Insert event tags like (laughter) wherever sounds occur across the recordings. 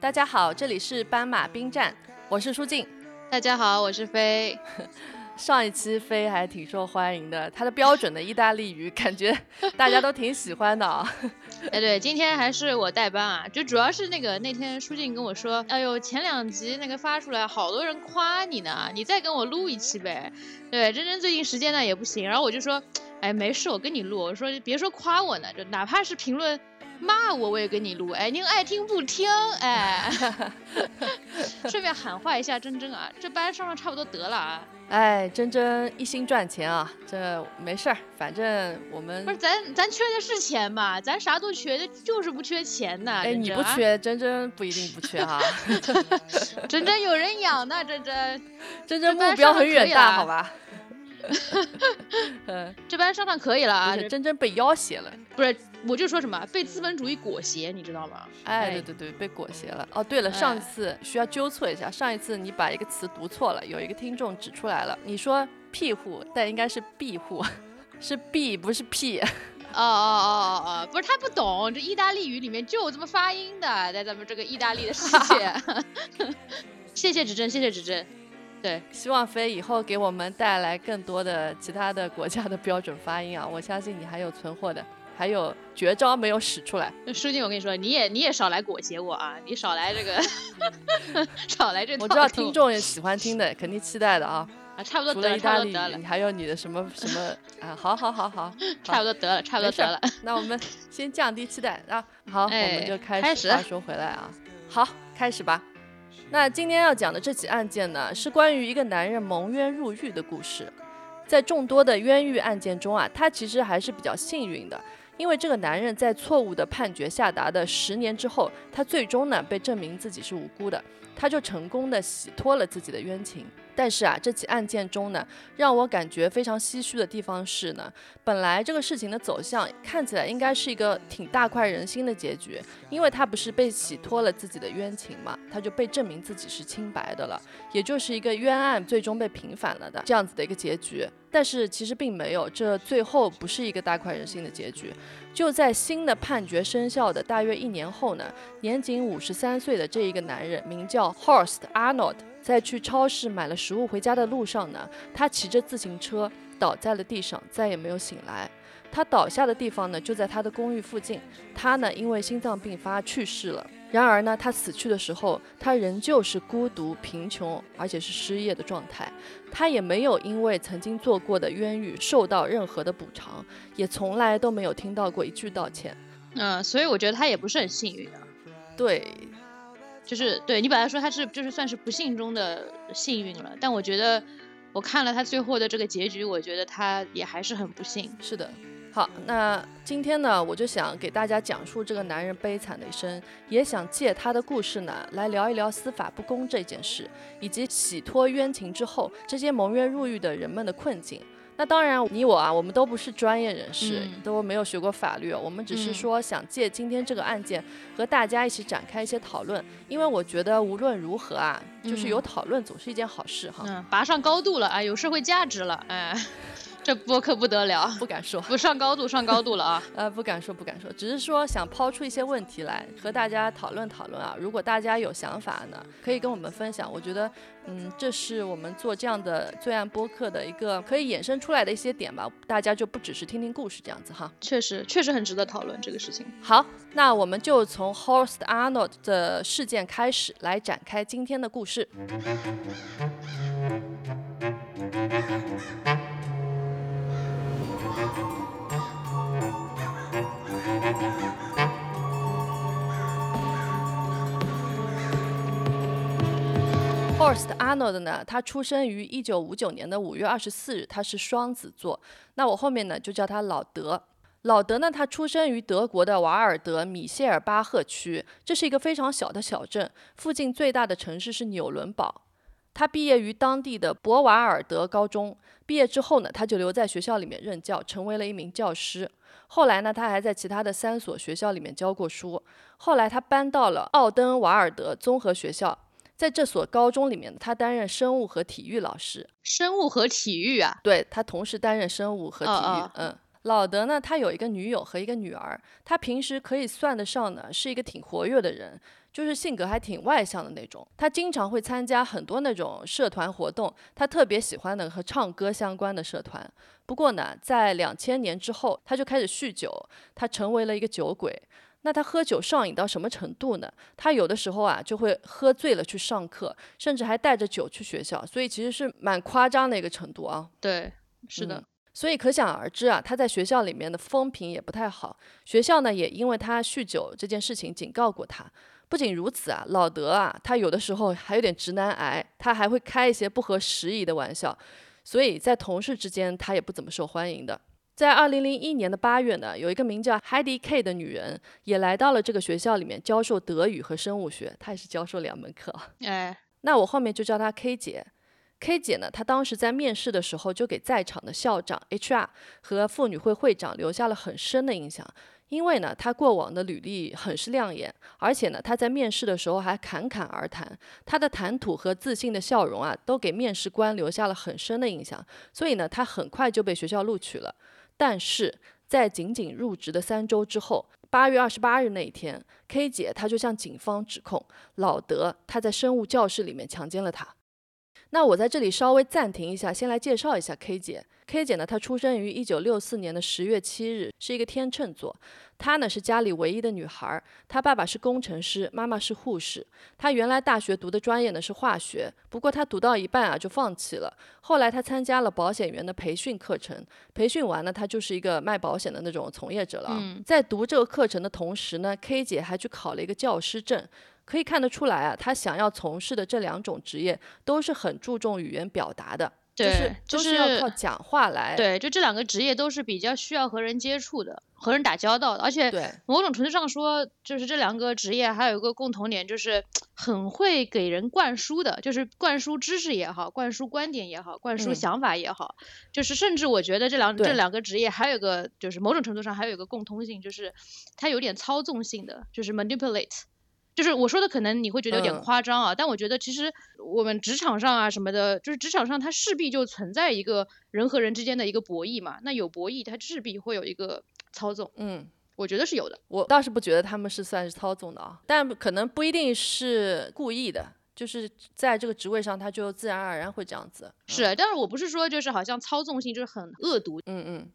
大家好，这里是斑马兵站，我是舒静。大家好，我是飞。(laughs) 上一期飞还挺受欢迎的，他的标准的意大利语感觉大家都挺喜欢的啊。(laughs) 哎，对，今天还是我代班啊，就主要是那个那天舒静跟我说，哎呦，前两集那个发出来，好多人夸你呢，你再跟我录一期呗。对，真真最近时间呢也不行，然后我就说，哎，没事，我跟你录。我说别说夸我呢，就哪怕是评论。骂我我也给你录，哎，您爱听不听，哎，(laughs) 顺便喊话一下珍珍啊，这班上上差不多得了啊，哎，珍珍一心赚钱啊，这没事儿，反正我们不是咱咱缺的是钱嘛，咱啥都缺的，就是不缺钱呐。哎，你不缺，珍珍不一定不缺哈 (laughs) (laughs) 珍珍有人养呢，珍珍，珍珍目标很远大，好吧？嗯，(laughs) 这班上上可以了啊，珍珍被要挟了，不是。我就说什么被资本主义裹挟，你知道吗？哎，对对对，被裹挟了。哦，对了，上次需要纠错一下，上一次你把一个词读错了，有一个听众指出来了，你说庇护，但应该是庇护，(laughs) 是庇不是庇。哦哦哦哦哦，不是他不懂，这意大利语里面就有这么发音的，在咱们这个意大利的世界。(laughs) 谢谢指正，谢谢指正。对，希望飞以后给我们带来更多的其他的国家的标准发音啊！(laughs) 我相信你还有存货的。还有绝招没有使出来，书记，我跟你说，你也你也少来裹挟我啊！你少来这个，(laughs) 少来这。我知道听众也喜欢听的，肯定期待的啊！啊，差不多得了，差不多得了。你还有你的什么 (laughs) 什么啊？好好好好，差不多得了，差不多得了。那我们先降低期待啊！好，我们就开始。话说回来啊，好，开始吧。那今天要讲的这起案件呢，是关于一个男人蒙冤入狱的故事。在众多的冤狱案件中啊，他其实还是比较幸运的。因为这个男人在错误的判决下达的十年之后，他最终呢被证明自己是无辜的，他就成功的洗脱了自己的冤情。但是啊，这起案件中呢，让我感觉非常唏嘘的地方是呢，本来这个事情的走向看起来应该是一个挺大快人心的结局，因为他不是被洗脱了自己的冤情嘛，他就被证明自己是清白的了，也就是一个冤案最终被平反了的这样子的一个结局。但是其实并没有，这最后不是一个大快人心的结局。就在新的判决生效的大约一年后呢，年仅五十三岁的这一个男人，名叫 Horst Arnold。在去超市买了食物回家的路上呢，他骑着自行车倒在了地上，再也没有醒来。他倒下的地方呢，就在他的公寓附近。他呢，因为心脏病发去世了。然而呢，他死去的时候，他仍旧是孤独、贫穷，而且是失业的状态。他也没有因为曾经做过的冤狱受到任何的补偿，也从来都没有听到过一句道歉。嗯，所以我觉得他也不是很幸运啊。对。就是对你本来说他是就是算是不幸中的幸运了，但我觉得我看了他最后的这个结局，我觉得他也还是很不幸。是的，好，那今天呢，我就想给大家讲述这个男人悲惨的一生，也想借他的故事呢来聊一聊司法不公这件事，以及洗脱冤情之后这些蒙冤入狱的人们的困境。那当然，你我啊，我们都不是专业人士，都没有学过法律，我们只是说想借今天这个案件和大家一起展开一些讨论，因为我觉得无论如何啊，就是有讨论总是一件好事哈。嗯，拔上高度了啊，有社会价值了，哎。这播客不得了，不敢说，不上高度，上高度了啊！(laughs) 呃，不敢说，不敢说，只是说想抛出一些问题来和大家讨论讨论啊。如果大家有想法呢，可以跟我们分享。我觉得，嗯，这是我们做这样的罪案播客的一个可以衍生出来的一些点吧。大家就不只是听听故事这样子哈。确实，确实很值得讨论这个事情。好，那我们就从 Horst Arnold 的事件开始来展开今天的故事。Horst Arnold 呢，他出生于一九五九年的五月二十四日，他是双子座。那我后面呢就叫他老德。老德呢，他出生于德国的瓦尔德米歇尔巴赫区，这是一个非常小的小镇，附近最大的城市是纽伦堡。他毕业于当地的博瓦尔德高中，毕业之后呢，他就留在学校里面任教，成为了一名教师。后来呢，他还在其他的三所学校里面教过书。后来他搬到了奥登瓦尔德综合学校。在这所高中里面，他担任生物和体育老师。生物和体育啊？对他同时担任生物和体育。嗯，老德呢，他有一个女友和一个女儿，他平时可以算得上呢是一个挺活跃的人，就是性格还挺外向的那种。他经常会参加很多那种社团活动，他特别喜欢的和唱歌相关的社团。不过呢，在两千年之后，他就开始酗酒，他成为了一个酒鬼。那他喝酒上瘾到什么程度呢？他有的时候啊就会喝醉了去上课，甚至还带着酒去学校，所以其实是蛮夸张的一个程度啊。对，是的。所以可想而知啊，他在学校里面的风评也不太好。学校呢也因为他酗酒这件事情警告过他。不仅如此啊，老德啊，他有的时候还有点直男癌，他还会开一些不合时宜的玩笑，所以在同事之间他也不怎么受欢迎的。在二零零一年的八月呢，有一个名叫 Heidi K 的女人也来到了这个学校里面教授德语和生物学，她也是教授两门课。哎，那我后面就叫她 K 姐。K 姐呢，她当时在面试的时候就给在场的校长、HR 和妇女会会长留下了很深的印象，因为呢，她过往的履历很是亮眼，而且呢，她在面试的时候还侃侃而谈，她的谈吐和自信的笑容啊，都给面试官留下了很深的印象，所以呢，她很快就被学校录取了。但是在仅仅入职的三周之后，八月二十八日那一天，K 姐她就向警方指控老德他在生物教室里面强奸了她。那我在这里稍微暂停一下，先来介绍一下 K 姐。K 姐呢，她出生于一九六四年的十月七日，是一个天秤座。她呢是家里唯一的女孩，她爸爸是工程师，妈妈是护士。她原来大学读的专业呢是化学，不过她读到一半啊就放弃了。后来她参加了保险员的培训课程，培训完呢，她就是一个卖保险的那种从业者了。在读这个课程的同时呢，K 姐还去考了一个教师证。可以看得出来啊，她想要从事的这两种职业都是很注重语言表达的。对，就是要靠讲话来。对，就这两个职业都是比较需要和人接触的，和人打交道的。而且，某种程度上说，就是这两个职业还有一个共同点，就是很会给人灌输的，就是灌输知识也好，灌输观点也好，灌输想法也好。就是甚至我觉得这两这两个职业还有个，就是某种程度上还有一个共通性，就是它有点操纵性的，就是 manipulate。就是我说的，可能你会觉得有点夸张啊，但我觉得其实我们职场上啊什么的，就是职场上它势必就存在一个人和人之间的一个博弈嘛。那有博弈，它势必会有一个操纵。嗯，我觉得是有的。我倒是不觉得他们是算是操纵的啊，但可能不一定是故意的，就是在这个职位上他就自然而然会这样子。是，但是我不是说就是好像操纵性就是很恶毒。嗯嗯，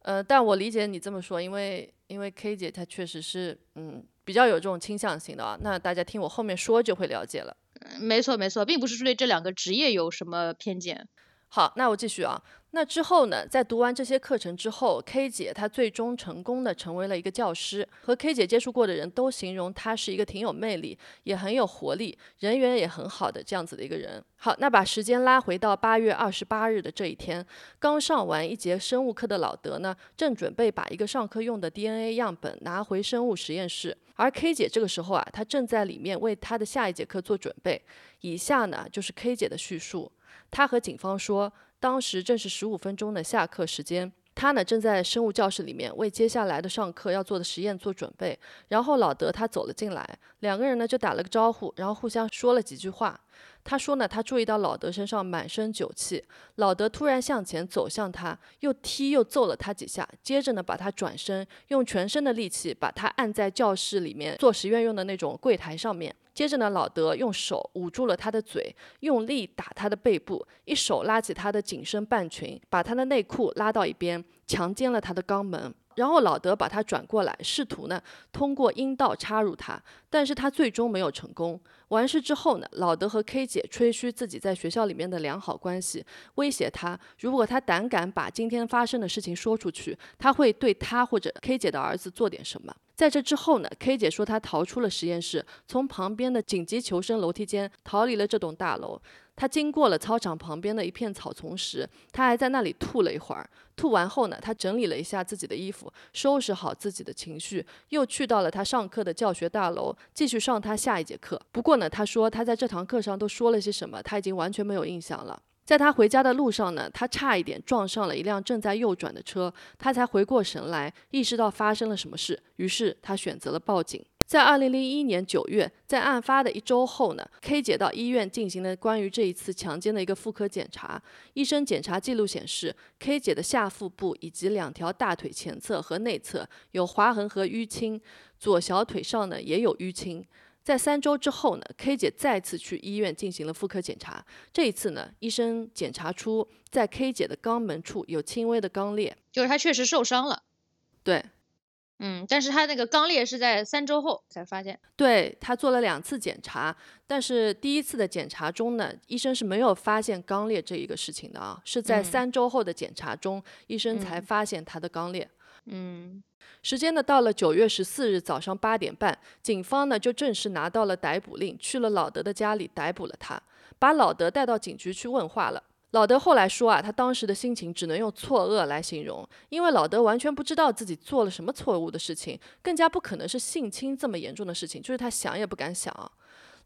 呃，但我理解你这么说，因为因为 K 姐她确实是嗯。比较有这种倾向性的啊，那大家听我后面说就会了解了。没错没错，并不是对这两个职业有什么偏见。好，那我继续啊。那之后呢，在读完这些课程之后，K 姐她最终成功的成为了一个教师。和 K 姐接触过的人都形容她是一个挺有魅力，也很有活力，人缘也很好的这样子的一个人。好，那把时间拉回到八月二十八日的这一天，刚上完一节生物课的老德呢，正准备把一个上课用的 DNA 样本拿回生物实验室，而 K 姐这个时候啊，她正在里面为她的下一节课做准备。以下呢，就是 K 姐的叙述。他和警方说。当时正是十五分钟的下课时间，他呢正在生物教室里面为接下来的上课要做的实验做准备。然后老德他走了进来，两个人呢就打了个招呼，然后互相说了几句话。他说呢，他注意到老德身上满身酒气。老德突然向前走向他，又踢又揍了他几下，接着呢把他转身，用全身的力气把他按在教室里面做实验用的那种柜台上面。接着呢，老德用手捂住了他的嘴，用力打他的背部，一手拉起他的紧身半裙，把他的内裤拉到一边，强奸了他的肛门。然后老德把他转过来，试图呢通过阴道插入他，但是他最终没有成功。完事之后呢，老德和 K 姐吹嘘自己在学校里面的良好关系，威胁他，如果他胆敢把今天发生的事情说出去，他会对他或者 K 姐的儿子做点什么。在这之后呢，K 姐说她逃出了实验室，从旁边的紧急求生楼梯间逃离了这栋大楼。他经过了操场旁边的一片草丛时，他还在那里吐了一会儿。吐完后呢，他整理了一下自己的衣服，收拾好自己的情绪，又去到了他上课的教学大楼，继续上他下一节课。不过呢，他说他在这堂课上都说了些什么，他已经完全没有印象了。在他回家的路上呢，他差一点撞上了一辆正在右转的车，他才回过神来，意识到发生了什么事，于是他选择了报警。在二零零一年九月，在案发的一周后呢，K 姐到医院进行了关于这一次强奸的一个妇科检查。医生检查记录显示，K 姐的下腹部以及两条大腿前侧和内侧有划痕和淤青，左小腿上呢也有淤青。在三周之后呢，K 姐再次去医院进行了妇科检查。这一次呢，医生检查出在 K 姐的肛门处有轻微的肛裂，就是她确实受伤了。对。嗯，但是他那个肛裂是在三周后才发现。对他做了两次检查，但是第一次的检查中呢，医生是没有发现肛裂这一个事情的啊，是在三周后的检查中，医生才发现他的肛裂。嗯，时间呢到了九月十四日早上八点半，警方呢就正式拿到了逮捕令，去了老德的家里逮捕了他，把老德带到警局去问话了。老德后来说啊，他当时的心情只能用错愕来形容，因为老德完全不知道自己做了什么错误的事情，更加不可能是性侵这么严重的事情，就是他想也不敢想。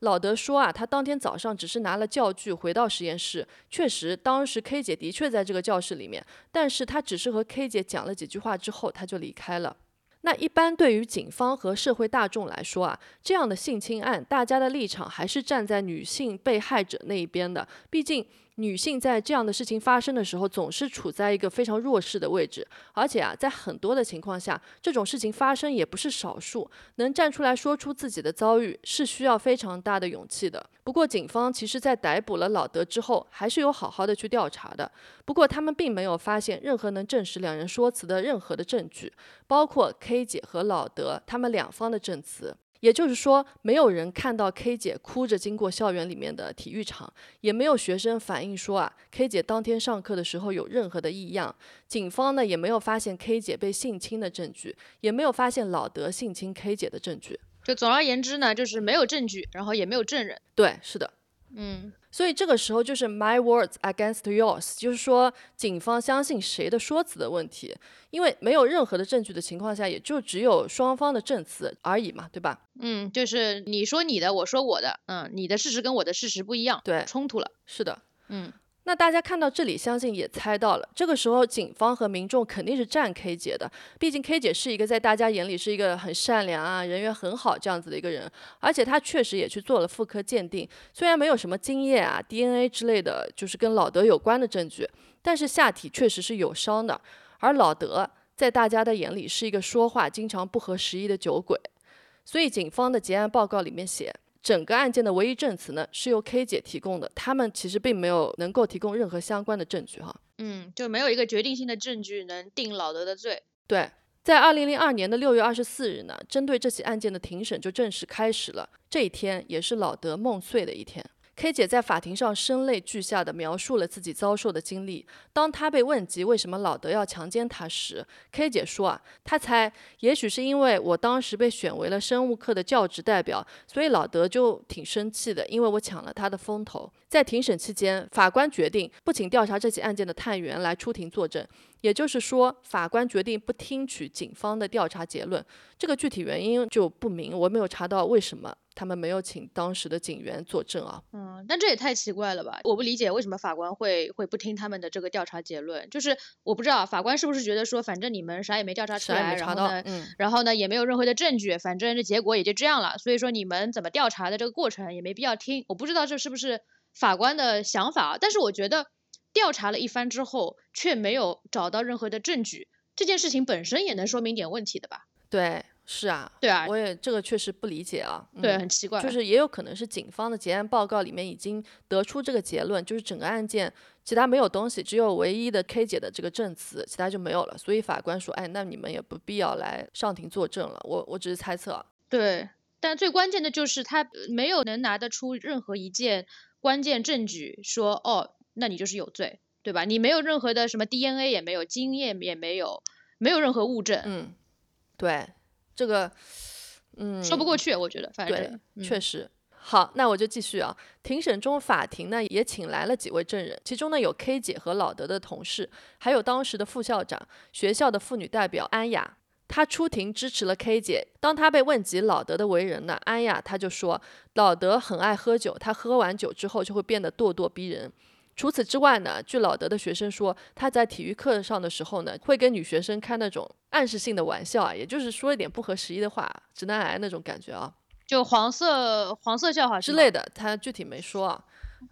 老德说啊，他当天早上只是拿了教具回到实验室，确实当时 K 姐的确在这个教室里面，但是他只是和 K 姐讲了几句话之后，他就离开了。那一般对于警方和社会大众来说啊，这样的性侵案，大家的立场还是站在女性被害者那一边的，毕竟。女性在这样的事情发生的时候，总是处在一个非常弱势的位置，而且啊，在很多的情况下，这种事情发生也不是少数。能站出来说出自己的遭遇，是需要非常大的勇气的。不过，警方其实在逮捕了老德之后，还是有好好的去调查的。不过，他们并没有发现任何能证实两人说辞的任何的证据，包括 K 姐和老德他们两方的证词。也就是说，没有人看到 K 姐哭着经过校园里面的体育场，也没有学生反映说啊，K 姐当天上课的时候有任何的异样。警方呢也没有发现 K 姐被性侵的证据，也没有发现老德性侵 K 姐的证据。就总而言之呢，就是没有证据，然后也没有证人。对，是的。嗯，所以这个时候就是 my words against yours，就是说警方相信谁的说辞的问题，因为没有任何的证据的情况下，也就只有双方的证词而已嘛，对吧？嗯，就是你说你的，我说我的，嗯，你的事实跟我的事实不一样，对，冲突了，是的，嗯。那大家看到这里，相信也猜到了，这个时候警方和民众肯定是站 K 姐的，毕竟 K 姐是一个在大家眼里是一个很善良啊、人缘很好这样子的一个人，而且她确实也去做了妇科鉴定，虽然没有什么精液啊、DNA 之类的，就是跟老德有关的证据，但是下体确实是有伤的，而老德在大家的眼里是一个说话经常不合时宜的酒鬼，所以警方的结案报告里面写。整个案件的唯一证词呢，是由 K 姐提供的，他们其实并没有能够提供任何相关的证据哈。嗯，就没有一个决定性的证据能定老德的罪。对，在二零零二年的六月二十四日呢，针对这起案件的庭审就正式开始了。这一天也是老德梦碎的一天。K 姐在法庭上声泪俱下地描述了自己遭受的经历。当她被问及为什么老德要强奸她时，K 姐说啊，她猜也许是因为我当时被选为了生物课的教职代表，所以老德就挺生气的，因为我抢了他的风头。在庭审期间，法官决定不请调查这起案件的探员来出庭作证，也就是说，法官决定不听取警方的调查结论。这个具体原因就不明，我没有查到为什么。他们没有请当时的警员作证啊，嗯，但这也太奇怪了吧？我不理解为什么法官会会不听他们的这个调查结论，就是我不知道法官是不是觉得说，反正你们啥也没调查出来，然后呢，然后呢也没有任何的证据，反正这结果也就这样了，所以说你们怎么调查的这个过程也没必要听。我不知道这是不是法官的想法，但是我觉得调查了一番之后却没有找到任何的证据，这件事情本身也能说明点问题的吧？对。是啊，对啊，我也这个确实不理解啊，对，很奇怪，就是也有可能是警方的结案报告里面已经得出这个结论，就是整个案件其他没有东西，只有唯一的 K 姐的这个证词，其他就没有了，所以法官说，哎，那你们也不必要来上庭作证了，我我只是猜测。对，但最关键的就是他没有能拿得出任何一件关键证据，说哦，那你就是有罪，对吧？你没有任何的什么 DNA 也没有，经验也没有，没有任何物证。嗯，对。这个，嗯，说不过去，我觉得，反正确实。好，那我就继续啊。庭审中，法庭呢也请来了几位证人，其中呢有 K 姐和老德的同事，还有当时的副校长、学校的妇女代表安雅。她出庭支持了 K 姐。当她被问及老德的为人呢，安雅她就说，老德很爱喝酒，他喝完酒之后就会变得咄咄逼人。除此之外呢，据老德的学生说，他在体育课上的时候呢，会跟女学生开那种暗示性的玩笑啊，也就是说一点不合时宜的话，直男癌那种感觉啊就黄色黄色笑话之类的，他具体没说啊。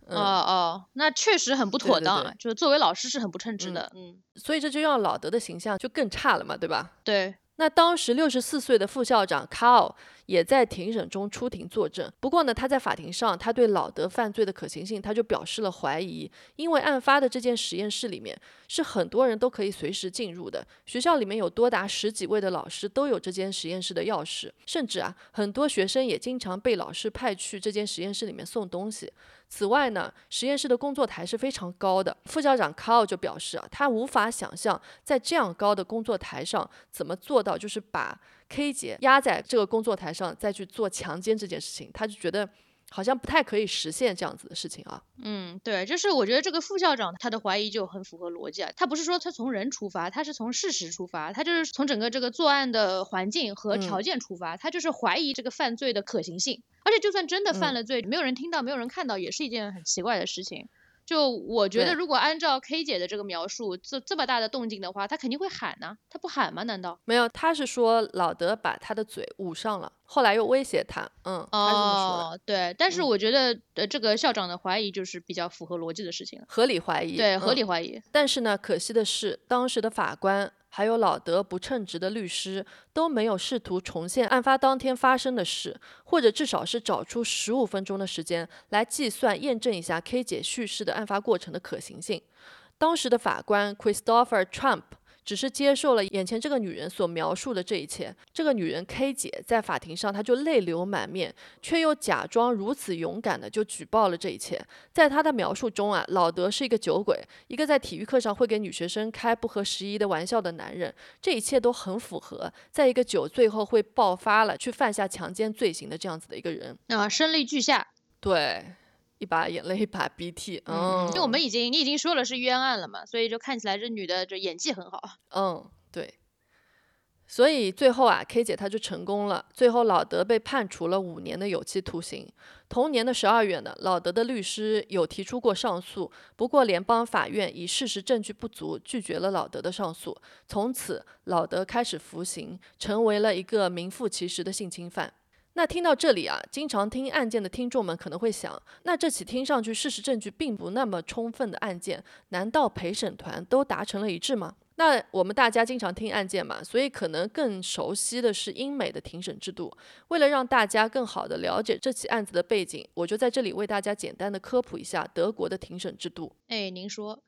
哦哦，那确实很不对对对妥当啊，就是作为老师是很不称职的。嗯，所以这就让老德的形象就更差了嘛，对吧？对，那当时六十四岁的副校长卡奥也在庭审中出庭作证。不过呢，他在法庭上，他对老德犯罪的可行性，他就表示了怀疑，因为案发的这间实验室里面是很多人都可以随时进入的，学校里面有多达十几位的老师都有这间实验室的钥匙，甚至啊，很多学生也经常被老师派去这间实验室里面送东西。此外呢，实验室的工作台是非常高的。副校长卡奥就表示啊，他无法想象在这样高的工作台上怎么做到，就是把 K 姐压在这个工作台上再去做强奸这件事情，他就觉得好像不太可以实现这样子的事情啊。嗯，对，就是我觉得这个副校长他的怀疑就很符合逻辑啊，他不是说他从人出发，他是从事实出发，他就是从整个这个作案的环境和条嗯件出发，他就是怀疑这个犯罪的可行性。而且就算真的犯嗯了罪，没有人听到，没有人看到，也是一件很奇怪的事情。就我觉得，如果按照 K 姐的这个描述，这这么大的动静的话，他肯定会喊呐、他不喊吗？难道？没有，他是说老德把他的嘴捂上了，后来又威胁他，嗯，他是这么说的，哦，对，但是嗯我觉得，呃，这个校长的怀疑就是比较符合逻辑的事情了，合理怀疑，对，合嗯理怀疑。但是呢，可惜的是，当时的法官还有老德不称职的律师都没有试图重现案发当天发生的事，或者至少是找出十五分钟的时间来计算验证一下 K 姐叙事的案发过程的可行性。当时的法官 Christopher Trump 只是接受了眼前这个女人所描述的这一切。这个女人 K 姐在法庭上，她就泪流满面，却又假装如此勇敢的就举报了这一切。在她的描述中啊，老德是一个酒鬼，一个在体育课上会给女学生开不合时宜的玩笑的男人，这一切都很符合，在一个酒醉后会爆发了，去犯下强奸罪行的这样子的一个人。啊，声泪俱下。对，一把眼泪一把鼻涕，嗯，因为我们已经你已经说了是冤案了嘛，所以就看起来这女的这演技很好。嗯，对。所以最后啊，K 姐她就成功了。最后，老德被判处了五年的有期徒刑。同年的十二月呢，老德的律师有提出过上诉，不过联邦法院以事实证据不足拒绝了老德的上诉。从此，老德开始服刑，成为了一个名副其实的性侵犯。那听到这里啊，经常听案件的听众们可能会想，那这起听上去事实证据并不那么充分的案件，难道陪审团都达成了一致吗？那我们大家经常听案件嘛，所以可能更熟悉的是英美的庭审制度。为了让大家更好的了解这起案子的背景，我就在这里为大家简单的科普一下德国的庭审制度。哎，您说，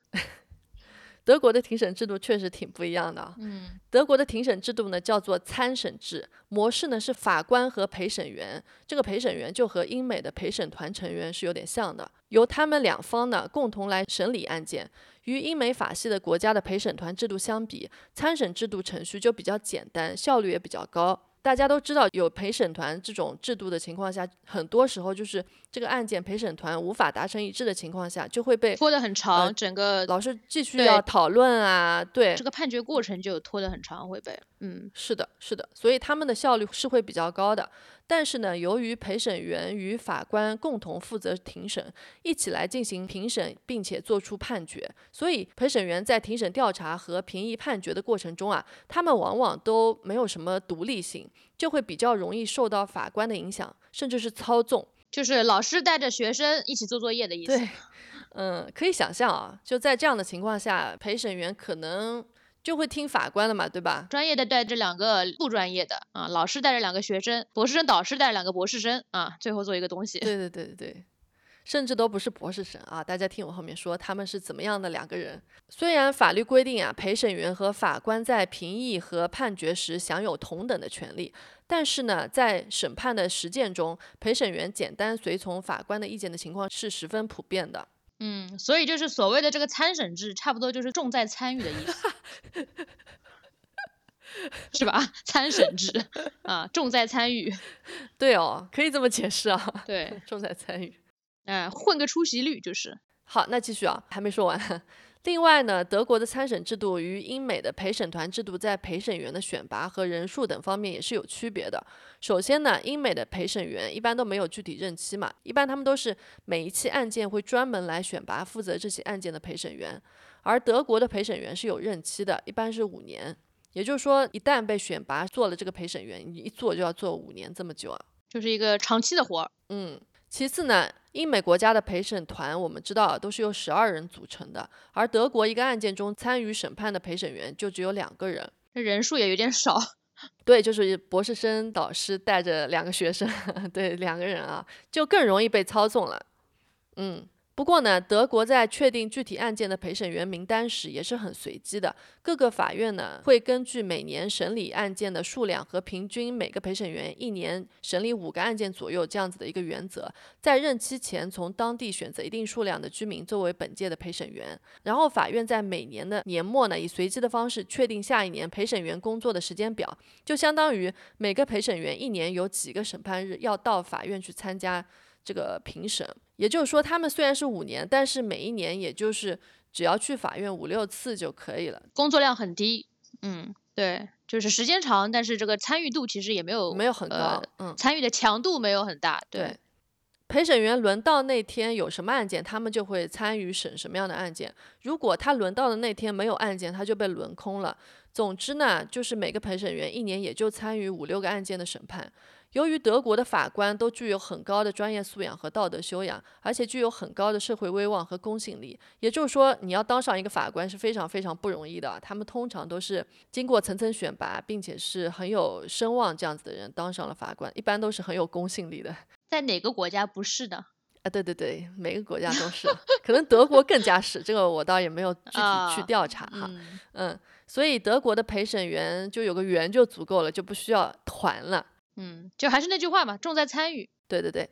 德国的庭审制度确实挺不一样的啊。嗯德国的庭审制度呢叫做参审制，模式呢是法官和陪审员，这个陪审员就和英美的陪审团成员是有点像的，由他们两方呢共同来审理案件。与英美法系的国家的陪审团制度相比，参审制度程序就比较简单，效率也比较高。大家都知道，有陪审团这种制度的情况下，很多时候就是这个案件陪审团无法达成一致的情况下，就会被拖得很长，呃整个老是继续要讨论啊，对，这个判决过程就拖得很长，会被嗯是的，是的，所以他们的效率是会比较高的。但是呢，由于陪审员与法官共同负责庭审，一起来进行评审，并且做出判决，所以陪审员在庭审调查和评议判决的过程中啊，他们往往都没有什么独立性，就会比较容易受到法官的影响，甚至是操纵。就是老师带着学生一起做作业的意思。对，嗯，可以想象啊，就在这样的情况下，陪审员可能就会听法官的嘛，对吧？专业的带着两个不专业的啊，老师带着两个学生，博士生导师带着两个博士生啊，最后做一个东西。对对对对对，甚至都不是博士生啊！大家听我后面说他们是怎么样的两个人。虽然法律规定啊，陪审员和法官在评议和判决时享有同等的权利，但是呢，在审判的实践中，陪审员简单随从法官的意见的情况是十分普遍的。嗯，所以就是所谓的这个参审制，差不多就是重在参与的意思，是吧？(laughs) 参审制啊，重在参与，对哦，可以这么解释啊，对，(laughs) 重在参与。嗯、混个出席率就是。好，那继续啊，还没说完。另外呢，德国的参审制度与英美的陪审团制度在陪审员的选拔和人数等方面也是有区别的。首先呢，英美的陪审员一般都没有具体任期嘛，一般他们都是每一期案件会专门来选拔负责这起案件的陪审员，而德国的陪审员是有任期的，一般是五年。也就是说，一旦被选拔做了这个陪审员，你一做就要做五年这么久啊。就是一个长期的活儿。嗯，其次呢，英美国家的陪审团我们知道都是由十二人组成的，而德国一个案件中参与审判的陪审员就只有两个人，这人数也有点少。(laughs) 对，就是博士生导师带着两个学生，(laughs) 对，两个人啊，就更容易被操纵了。嗯。不过呢，德国在确定具体案件的陪审员名单时也是很随机的。各个法院呢会根据每年审理案件的数量和平均每个陪审员一年审理五个案件左右这样子的一个原则，在任期前从当地选择一定数量的居民作为本届的陪审员。然后法院在每年的年末呢以随机的方式确定下一年陪审员工作的时间表，就相当于每个陪审员一年有几个审判日要到法院去参加。这个评审，也就是说，他们虽然是五年，但是每一年也就是只要去法院五六次就可以了，工作量很低。嗯，对，就是时间长，但是这个参与度其实也没有没有很高，嗯，参与的强度没有很大。对，陪审员轮到那天有什么案件，他们就会参与审什么样的案件。如果他轮到的那天没有案件，他就被轮空了。总之呢，就是每个陪审员一年也就参与五六个案件的审判。由于德国的法官都具有很高的专业素养和道德修养，而且具有很高的社会威望和公信力，也就是说，你要当上一个法官是非常非常不容易的。他们通常都是经过层层选拔，并且是很有声望这样子的人当上了法官，一般都是很有公信力的。(laughs) 在哪个国家不是的？啊，对对对，每个国家都是，可能德国更加是。这个我倒也没有 (laughs) 具体去调查哈。嗯，所以德国的陪审员就有个员就足够了，就不需要团了。嗯，就还是那句话嘛，重在参与。对对对。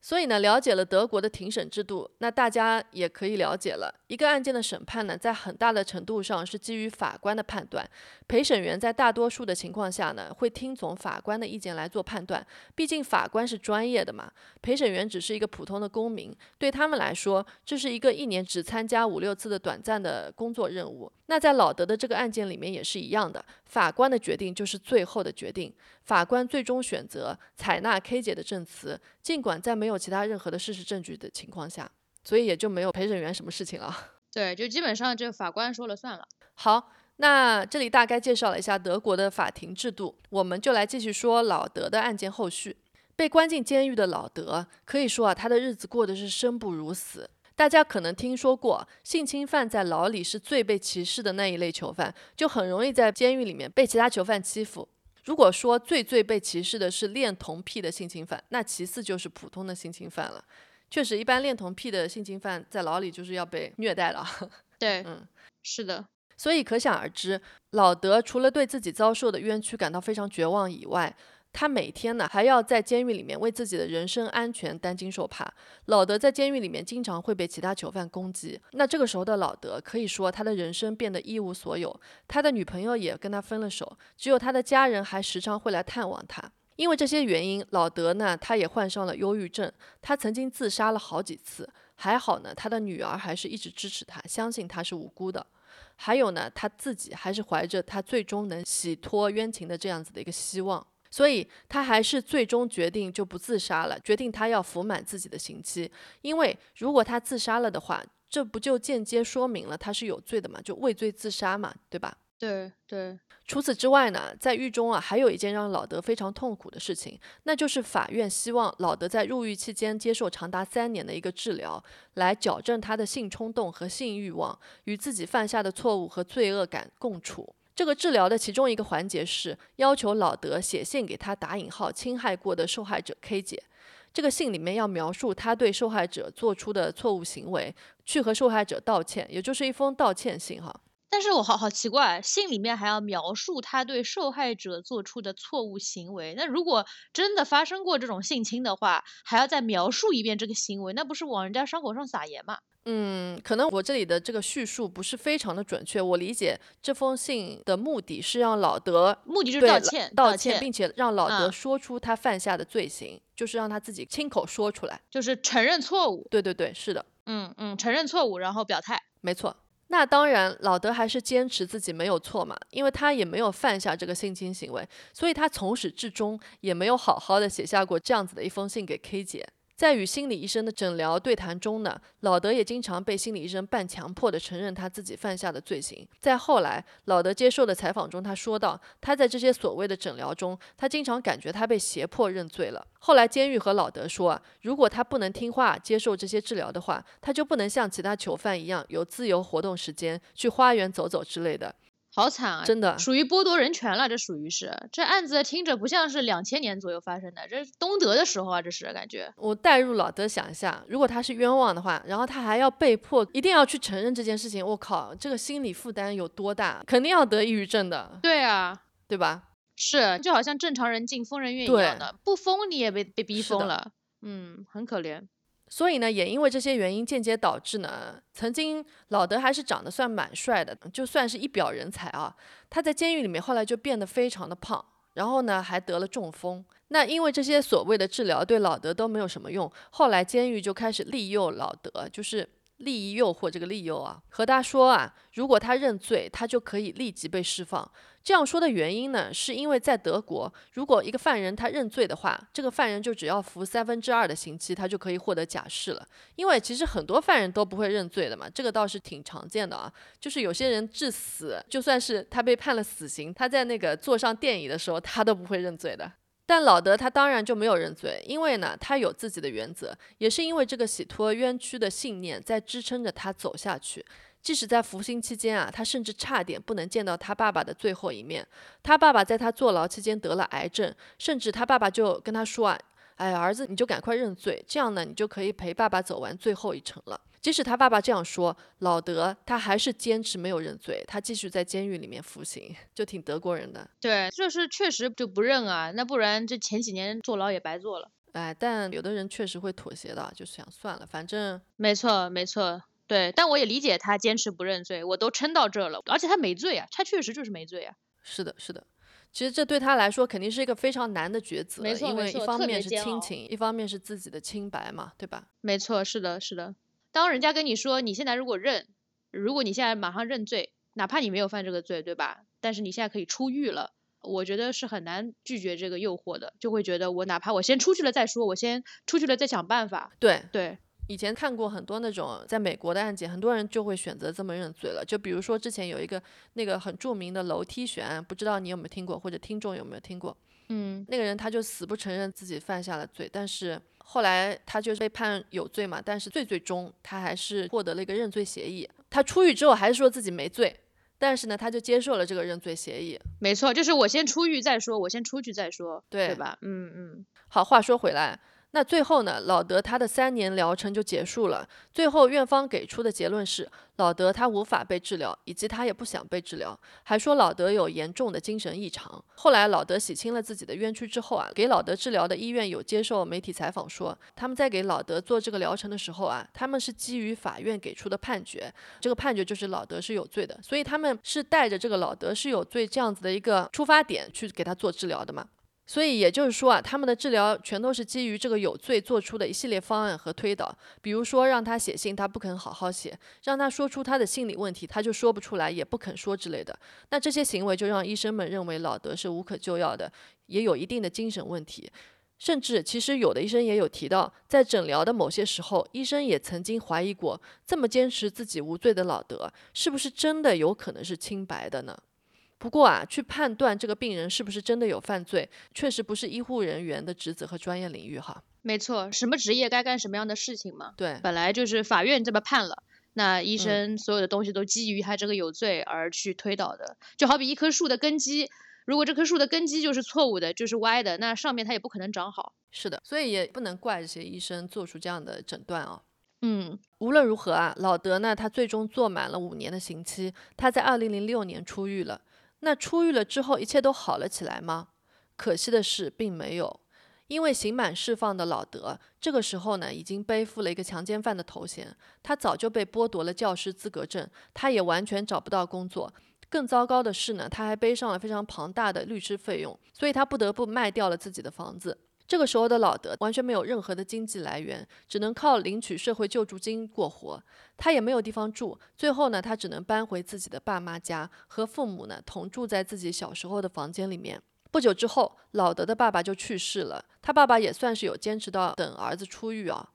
所以呢，了解了德国的庭审制度，那大家也可以了解了。一个案件的审判呢，在很大的程度上是基于法官的判断。陪审员在大多数的情况下呢，会听从法官的意见来做判断。毕竟法官是专业的嘛，陪审员只是一个普通的公民，对他们来说，这是一个一年只参加五六次的短暂的工作任务。那在老德的这个案件里面也是一样的，法官的决定就是最后的决定。法官最终选择采纳 K 姐的证词，尽管在没有其他任何的事实证据的情况下，所以也就没有陪审员什么事情了。(laughs) 对，就基本上就法官说了算了。好，那这里大概介绍了一下德国的法庭制度，我们就来继续说老德的案件后续。被关进监狱的老德，可以说啊，他的日子过得是生不如死。大家可能听说过，性侵犯在牢里是最被歧视的那一类囚犯，就很容易在监狱里面被其他囚犯欺负。如果说最最被歧视的是恋童癖的性侵犯，那其次就是普通的性侵犯了。确实，一般恋童癖的性侵犯在牢里就是要被虐待了。(laughs) 对，嗯，是的。所以可想而知，老德除了对自己遭受的冤屈感到非常绝望以外，他每天呢还要在监狱里面为自己的人身安全担惊受怕。老德在监狱里面经常会被其他囚犯攻击，那这个时候的老德可以说他的人生变得一无所有，他的女朋友也跟他分了手，只有他的家人还时常会来探望他。因为这些原因，老德呢他也患上了忧郁症，他曾经自杀了好几次。还好呢，他的女儿还是一直支持他，相信他是无辜的。还有呢，他自己还是怀着他最终能洗脱冤情的这样子的一个希望。所以他还是最终决定就不自杀了，决定他要服满自己的刑期。因为如果他自杀了的话，这不就间接说明了他是有罪的嘛？就畏罪自杀嘛，对吧？对对。除此之外呢，在狱中啊，还有一件让老德非常痛苦的事情，那就是法院希望老德在入狱期间接受长达三年的一个治疗，来矫正他的性冲动和性欲望，与自己犯下的错误和罪恶感共处。这个治疗的其中一个环节是要求老德写信给他打引号侵害过的受害者 K 姐，这个信里面要描述他对受害者做出的错误行为，去和受害者道歉，也就是一封道歉信哈。但是我好好奇怪，信里面还要描述他对受害者做出的错误行为，那如果真的发生过这种性侵的话，还要再描述一遍这个行为，那不是往人家伤口上撒盐吗？嗯，可能我这里的这个叙述不是非常的准确。我理解这封信的目的是让老德目的就是道歉，道歉，并且让老德说出他犯下的罪行，就是让他自己亲口说出来，就是承认错误。对对对，是的，嗯嗯，承认错误，然后表态。没错。那当然，老德还是坚持自己没有错嘛，因为他也没有犯下这个性侵行为，所以他从始至终也没有好好的写下过这样子的一封信给 K 姐。在与心理医生的诊疗对谈中呢，老德也经常被心理医生半强迫的承认他自己犯下的罪行。在后来，老德接受的采访中，他说道，他在这些所谓的诊疗中，他经常感觉他被胁迫认罪了。后来，监狱和老德说，如果他不能听话接受这些治疗的话，他就不能像其他囚犯一样有自由活动时间，去花园走走之类的。好惨啊！真的属于剥夺人权了，这属于是这案子听着不像是两千年左右发生的，这是东德的时候啊，这是感觉。我代入老德想一下，如果他是冤枉的话，然后他还要被迫一定要去承认这件事情，我靠，这个心理负担有多大？肯定要得抑郁症的。对啊，对吧？是，就好像正常人进疯人院一样的，不疯你也被被逼疯了。嗯，很可怜。所以呢，也因为这些原因，间接导致呢，曾经老德还是长得算蛮帅的，就算是一表人才啊。他在监狱里面后来就变得非常的胖，然后呢还得了中风。那因为这些所谓的治疗对老德都没有什么用，后来监狱就开始利诱老德，就是。利益诱惑这个利诱啊，和他说啊，如果他认罪，他就可以立即被释放。这样说的原因呢，是因为在德国，如果一个犯人他认罪的话，这个犯人就只要服三分之二的刑期，他就可以获得假释了。因为其实很多犯人都不会认罪的嘛，这个倒是挺常见的啊。就是有些人致死，就算是他被判了死刑，他在那个坐上电椅的时候，他都不会认罪的。但老德他当然就没有认罪，因为呢，他有自己的原则，也是因为这个洗脱冤屈的信念在支撑着他走下去。即使在服刑期间啊，他甚至差点不能见到他爸爸的最后一面。他爸爸在他坐牢期间得了癌症，甚至他爸爸就跟他说啊：“哎，儿子，你就赶快认罪，这样呢，你就可以陪爸爸走完最后一程了。”即使他爸爸这样说，老德他还是坚持没有认罪，他继续在监狱里面服刑，(laughs) 就挺德国人的。对，就是确实就不认啊，那不然这前几年坐牢也白坐了。哎，但有的人确实会妥协的，就是想算了，反正没错没错，对，但我也理解他坚持不认罪，我都撑到这了，而且他没罪啊，他确实就是没罪啊。是的，是的，其实这对他来说肯定是一个非常难的抉择，没错因为一方面是亲情，一方面是自己的清白嘛，对吧？没错，是的，是的。当人家跟你说你现在如果认，如果你现在马上认罪，哪怕你没有犯这个罪，对吧？但是你现在可以出狱了，我觉得是很难拒绝这个诱惑的，就会觉得我哪怕我先出去了再说，我先出去了再想办法。对对，以前看过很多那种在美国的案件，很多人就会选择这么认罪了。就比如说之前有一个那个很著名的楼梯悬案，不知道你有没有听过，或者听众有没有听过？嗯，那个人他就死不承认自己犯下了罪，但是。后来他就是被判有罪嘛，但是最最终他还是获得了一个认罪协议。他出狱之后还是说自己没罪，但是呢，他就接受了这个认罪协议。没错，就是我先出狱再说，我先出去再说，对对吧？嗯嗯。好，话说回来。那最后呢，老德他的三年疗程就结束了。最后院方给出的结论是，老德他无法被治疗，以及他也不想被治疗，还说老德有严重的精神异常。后来老德洗清了自己的冤屈之后啊，给老德治疗的医院有接受媒体采访说，他们在给老德做这个疗程的时候啊，他们是基于法院给出的判决，这个判决就是老德是有罪的，所以他们是带着这个老德是有罪这样子的一个出发点去给他做治疗的嘛。所以也就是说啊，他们的治疗全都是基于这个有罪做出的一系列方案和推导，比如说让他写信，他不肯好好写；让他说出他的心理问题，他就说不出来，也不肯说之类的。那这些行为就让医生们认为老德是无可救药的，也有一定的精神问题。甚至其实有的医生也有提到，在诊疗的某些时候，医生也曾经怀疑过，这么坚持自己无罪的老德，是不是真的有可能是清白的呢？不过啊，去判断这个病人是不是真的有犯罪，确实不是医护人员的职责和专业领域哈。没错，什么职业该干什么样的事情嘛？对，本来就是法院这么判了，那医生所有的东西都基于他这个有罪而去推导的。就好比一棵树的根基，如果这棵树的根基就是错误的，就是歪的，那上面它也不可能长好。是的，所以也不能怪这些医生做出这样的诊断啊。嗯，无论如何啊，老德呢，他最终坐满了五年的刑期，他在二零零六年出狱了。那出狱了之后，一切都好了起来吗？可惜的是，并没有。因为刑满释放的老德，这个时候呢，已经背负了一个强奸犯的头衔，他早就被剥夺了教师资格证，他也完全找不到工作。更糟糕的是呢，他还背上了非常庞大的律师费用，所以他不得不卖掉了自己的房子。这个时候的老德完全没有任何的经济来源，只能靠领取社会救助金过活。他也没有地方住，最后呢，他只能搬回自己的爸妈家，和父母呢同住在自己小时候的房间里面。不久之后，老德的爸爸就去世了。他爸爸也算是有坚持到等儿子出狱啊。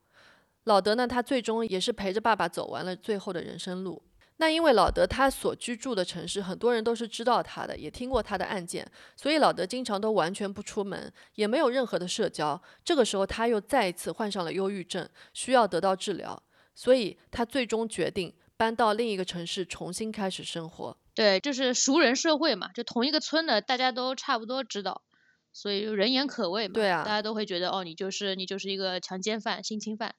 老德呢，他最终也是陪着爸爸走完了最后的人生路。那因为老德他所居住的城市，很多人都是知道他的，也听过他的案件，所以老德经常都完全不出门，也没有任何的社交。这个时候他又再一次患上了忧郁症，需要得到治疗，所以他最终决定搬到另一个城市重新开始生活。对，就是熟人社会嘛，就同一个村的，大家都差不多知道，所以人言可畏嘛。对啊大家都会觉得哦，你就是你就是一个强奸犯、性侵犯。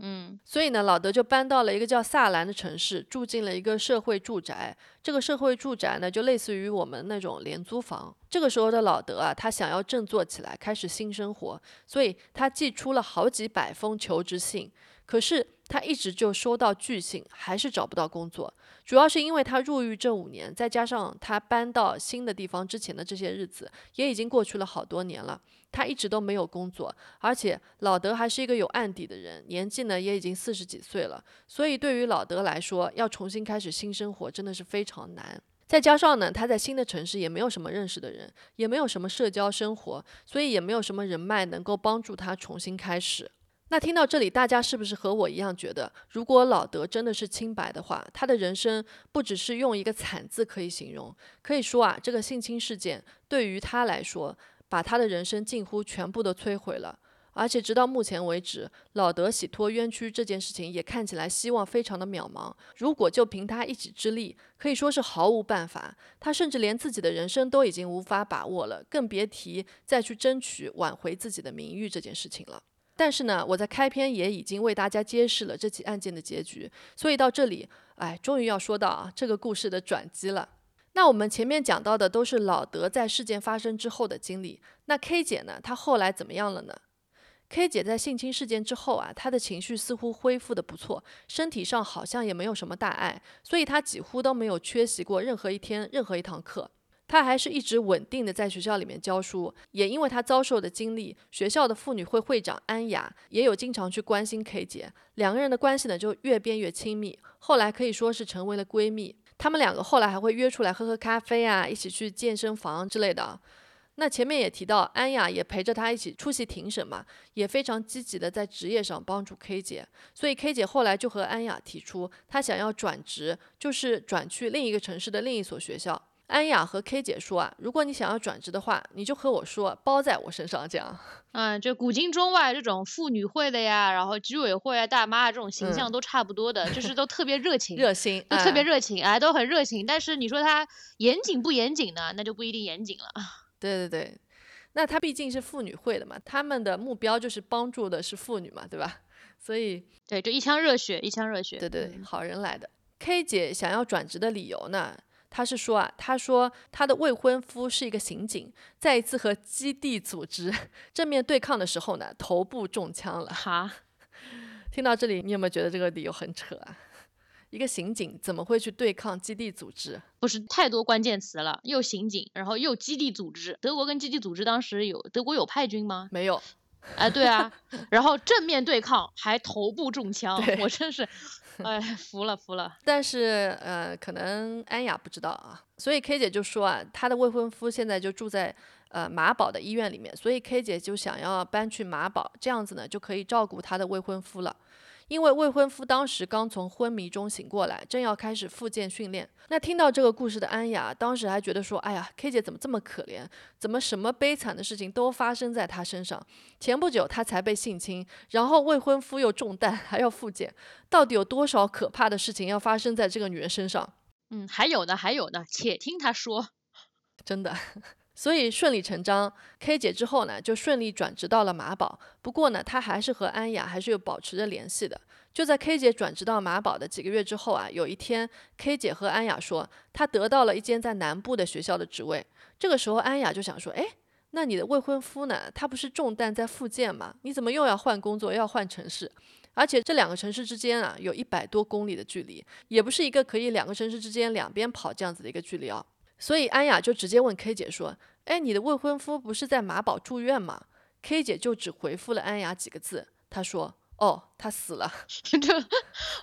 嗯，所以呢，老德就搬到了一个叫萨兰的城市，住进了一个社会住宅。这个社会住宅呢，就类似于我们那种廉租房。这个时候的老德啊，他想要振作起来，开始新生活，所以他寄出了好几百封求职信。可是他一直就收到拒信，还是找不到工作。主要是因为他入狱这五年，再加上他搬到新的地方之前的这些日子，也已经过去了好多年了。他一直都没有工作，而且老德还是一个有案底的人，年纪呢也已经四十几岁了，所以对于老德来说，要重新开始新生活真的是非常难。再加上呢，他在新的城市也没有什么认识的人，也没有什么社交生活，所以也没有什么人脉能够帮助他重新开始。那听到这里，大家是不是和我一样觉得，如果老德真的是清白的话，他的人生不只是用一个惨字可以形容，可以说啊，这个性侵事件对于他来说，把他的人生近乎全部都摧毁了。而且直到目前为止，老德洗脱冤屈这件事情也看起来希望非常的渺茫。如果就凭他一己之力，可以说是毫无办法。他甚至连自己的人生都已经无法把握了，更别提再去争取挽回自己的名誉这件事情了。但是呢，我在开篇也已经为大家揭示了这起案件的结局，所以到这里，哎，终于要说到啊这个故事的转机了。那我们前面讲到的都是老德在事件发生之后的经历，那 K 姐呢，她后来怎么样了呢？K 姐在性侵事件之后啊，她的情绪似乎恢复的不错，身体上好像也没有什么大碍，所以她几乎都没有缺席过任何一天任何一堂课。她还是一直稳定的在学校里面教书，也因为她遭受的经历，学校的妇女会会长安雅也有经常去关心 K 姐，两个人的关系呢就越变越亲密，后来可以说是成为了闺蜜。她们两个后来还会约出来喝喝咖啡啊，一起去健身房之类的。那前面也提到，安雅也陪着她一起出席庭审嘛，也非常积极的在职业上帮助 K 姐，所以 K 姐后来就和安雅提出，她想要转职，就是转去另一个城市的另一所学校。安雅和 K 姐说啊，如果你想要转职的话，你就和我说，包在我身上，这样。(laughs) 嗯，就古今中外这种妇女会的呀，然后居委会啊、大妈啊这种形嗯象都差不多的，就是都特别热情，(laughs) 热心，都特别哎热情，哎，都很热情。但是你说她严谨不严谨呢？那就不一定严谨了。(laughs) 对对对，那她毕竟是妇女会的嘛，他们的目标就是帮助的是妇女嘛，对吧？所以对，就一腔热血，一腔热血。对对，嗯好人来的。K 姐想要转职的理由呢？她是说啊，他说他的未婚夫是一个刑警，在一次和基地组织正面对抗的时候呢，头部中枪了。哈，(laughs) 听到这里，你有没有觉得这个理由很扯啊？一个刑警怎么会去对抗基地组织？不是太多关键词了，又刑警，然后又基地组织。德国跟基地组织当时有德国有派军吗？没有，哎，对啊，然后正面对抗还头部中枪，我真是，(laughs) 哎，服了服了。但是呃，可能安雅不知道啊，所以 K 姐就说啊，她的未婚夫现在就住在呃马堡的医院里面，所以 K 姐就想要搬去马堡，这样子呢就可以照顾她的未婚夫了。因为未婚夫当时刚从昏迷中醒过来，正要开始复健训练。那听到这个故事的安雅，当时还觉得说：“哎呀，K 姐怎么这么可怜？怎么什么悲惨的事情都发生在她身上？前不久她才被性侵，然后未婚夫又中弹，还要复健，到底有多少可怕的事情要发生在这个女人身上？嗯，还有呢，还有呢，且听她说。真的。所以顺理成章，K 姐之后呢，就顺利转职到了马堡。不过呢，她还是和安雅还是有保持着联系的。就在 K 姐转职到马堡的几个月之后啊，有一天，K 姐和安雅说，她得到了一间在南部的学校的职位。这个时候，安雅就想说，哎，那你的未婚夫呢？他不是中弹在复健吗？你怎么又要换工作，又要换城市？而且这两个城市之间啊，有一百多公里的距离，也不是一个可以两个城市之间两边跑这样子的一个距离啊。所以安雅就直接问 K 姐说：“哎，你的未婚夫不是在马堡住院吗，K 姐就只回复了安雅几个字，她说：“哦，他死了。(laughs) ”就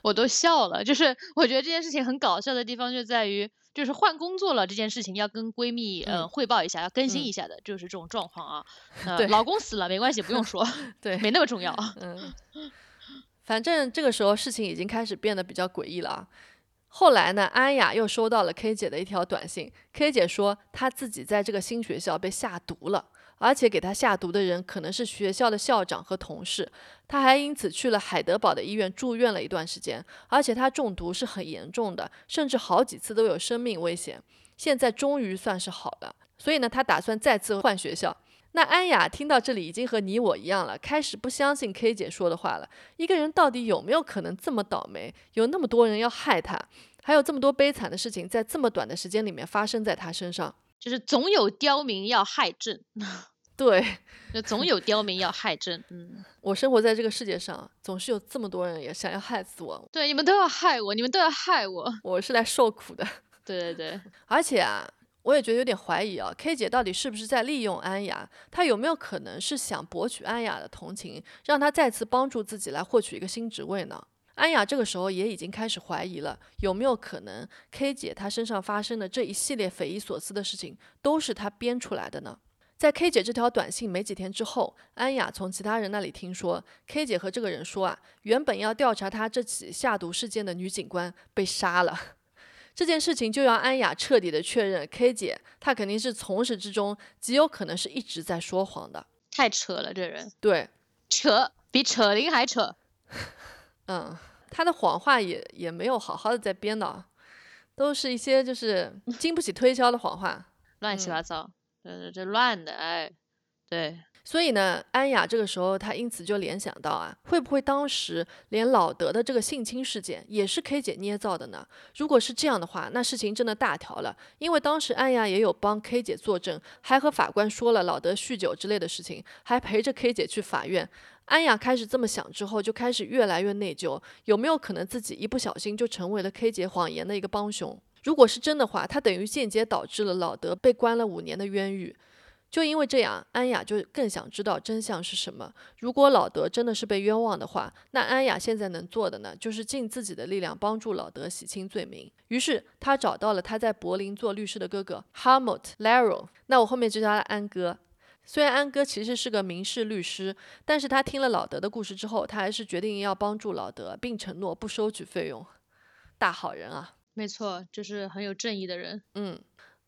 我都笑了。就是我觉得这件事情很搞笑的地方就在于，就是换工作了这件事情要跟闺蜜呃嗯汇报一下，要更新嗯一下的，就是这种状况啊。呃对老公死了没关系，不用说，(laughs) 对，没那么重要。嗯，反正这个时候事情已经开始变得比较诡异了啊。后来呢，安雅又收到了 K 姐的一条短信，K 姐说她自己在这个新学校被下毒了，而且给她下毒的人可能是学校的校长和同事。她还因此去了海德堡的医院住院了一段时间，而且她中毒是很严重的，甚至好几次都有生命危险。现在终于算是好了，所以呢，她打算再次换学校。那安雅听到这里，已经和你我一样了，开始不相信 K 姐说的话了。一个人到底有没有可能这么倒霉？有那么多人要害他，还有这么多悲惨的事情在这么短的时间里面发生在他身上。就是总有刁民要害朕，(laughs) 对就总有刁民要害朕。嗯，(laughs) 我生活在这个世界上，总是有这么多人也想要害死我，对，你们都要害我，你们都要害我。我是来受苦的。对 (laughs) 对对，而且啊，我也觉得有点怀疑啊，K 姐到底是不是在利用安雅？她有没有可能是想博取安雅的同情，让她再次帮助自己来获取一个新职位呢？安雅这个时候也已经开始怀疑了，有没有可能 K 姐她身上发生的这一系列匪夷所思的事情都是她编出来的呢？在 K 姐这条短信没几天之后，安雅从其他人那里听说，K 姐和这个人说啊，原本要调查她这起下毒事件的女警官被杀了。这件事情就让安雅彻底的确认，K 姐她肯定是从始至终极有可能是一直在说谎的。太扯了，这人对，扯比扯铃还扯。嗯，她的谎话也也没有好好的在编的啊，都是一些就是经不起推敲的谎话。(laughs) 乱七嗯八糟，这这乱的，哎，对，所以呢，安雅这个时候她因此就联想到啊，会不会当时连老德的这个性侵事件也是 K 姐捏造的呢？如果是这样的话，那事情真的大条了，因为当时安雅也有帮 K 姐作证，还和法官说了老德酗酒之类的事情，还陪着 K 姐去法院。安雅开始这么想之后，就开始越来越内疚，有没有可能自己一不小心就成为了 K 姐谎言的一个帮凶？如果是真的话，她等于间接导致了老德被关了五年的冤狱。就因为这样，安雅就更想知道真相是什么。如果老德真的是被冤枉的话，那安雅现在能做的呢，就是尽自己的力量帮助老德洗清罪名。于是他找到了他在柏林做律师的哥哥 Helmut Laro，那我后面就叫他安哥。虽然安哥其实是个民事律师，但是他听了老德的故事之后，他还是决定要帮助老德，并承诺不收取费用。大好人啊！没错，就是很有正义的人。嗯，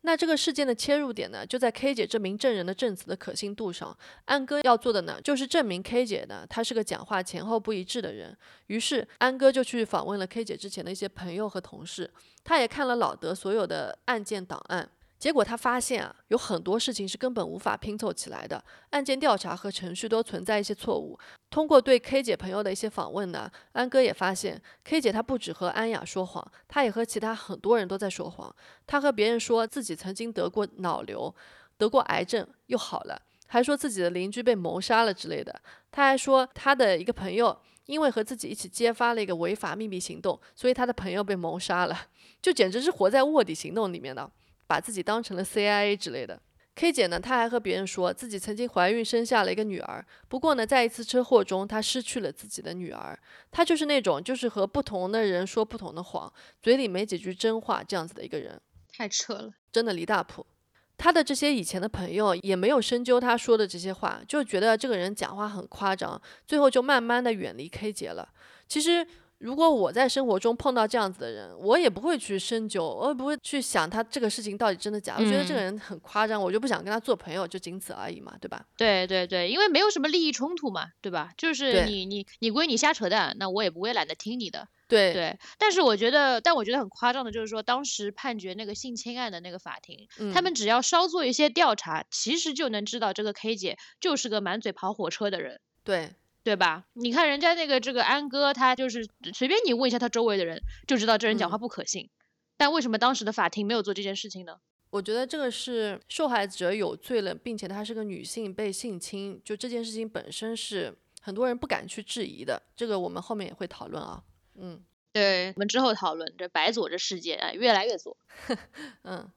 那这个事件的切入点呢，就在 K 姐这名证人的证词的可信度上。安哥要做的呢，就是证明 K 姐呢，她是个讲话前后不一致的人。于是安哥就去访问了 K 姐之前的一些朋友和同事，他也看了老德所有的案件档案。结果他发现啊，有很多事情是根本无法拼凑起来的，案件调查和程序都存在一些错误。通过对 K 姐朋友的一些访问呢，安哥也发现 K 姐她不止和安雅说谎，她也和其他很多人都在说谎。她和别人说自己曾经得过脑瘤，得过癌症又好了，还说自己的邻居被谋杀了之类的。她还说她的一个朋友因为和自己一起揭发了一个违法秘密行动，所以她的朋友被谋杀了，(laughs) 就简直是活在卧底行动里面呢。把自己当成了 CIA 之类的。K 姐呢，她还和别人说自己曾经怀孕生下了一个女儿，不过呢，在一次车祸中，她失去了自己的女儿。她就是那种就是和不同的人说不同的谎，嘴里没几句真话这样子的一个人，太扯了。真的离大谱。她的这些以前的朋友也没有深究她说的这些话，就觉得这个人讲话很夸张，最后就慢慢的远离 K 姐了。其实如果我在生活中碰到这样子的人，我也不会去深究，我也不会去想他这个事情到底真的假的。我觉得这个嗯人很夸张，我就不想跟他做朋友，就仅此而已嘛，对吧？对对对，因为没有什么利益冲突嘛，对吧？就是你你你归你瞎扯淡，那我也不会懒得听你的。对对，但是我觉得，但我觉得很夸张的就是说，当时判决那个性侵案的那个法庭，他嗯们只要稍做一些调查，其实就能知道这个 K 姐就是个满嘴跑火车的人。对对吧？你看人家那个这个安哥，他就是随便你问一下他周围的人，就知道这人讲话嗯不可信。但为什么当时的法庭没有做这件事情呢？我觉得这个是受害者有罪了，并且她是个女性被性侵，就这件事情本身是很多人不敢去质疑的。这个我们后面也会讨论啊。嗯对，我们之后讨论这白左这事件啊，越来越左。(laughs) 嗯，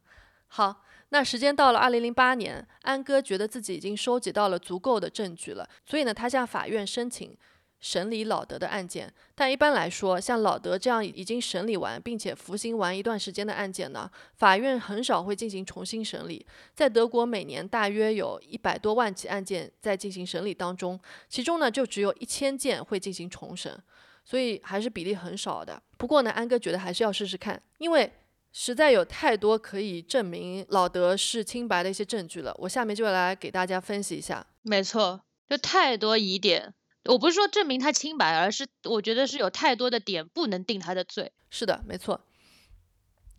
好，那时间到了二零零八年，安哥觉得自己已经收集到了足够的证据了，所以呢，他向法院申请审理老德的案件。但一般来说，像老德这样已经审理完并且服刑完一段时间的案件呢，法院很少会进行重新审理。在德国，每年大约有一百多万起案件在进行审理当中，其中呢，就只有一千件会进行重审，所以还是比例很少的。不过呢，安哥觉得还是要试试看，因为。实在有太多可以证明老德是清白的一些证据了，我下面就来给大家分析一下。没错，就太多疑点。我不是说证明他清白，而是我觉得是有太多的点不能定他的罪。是的，没错。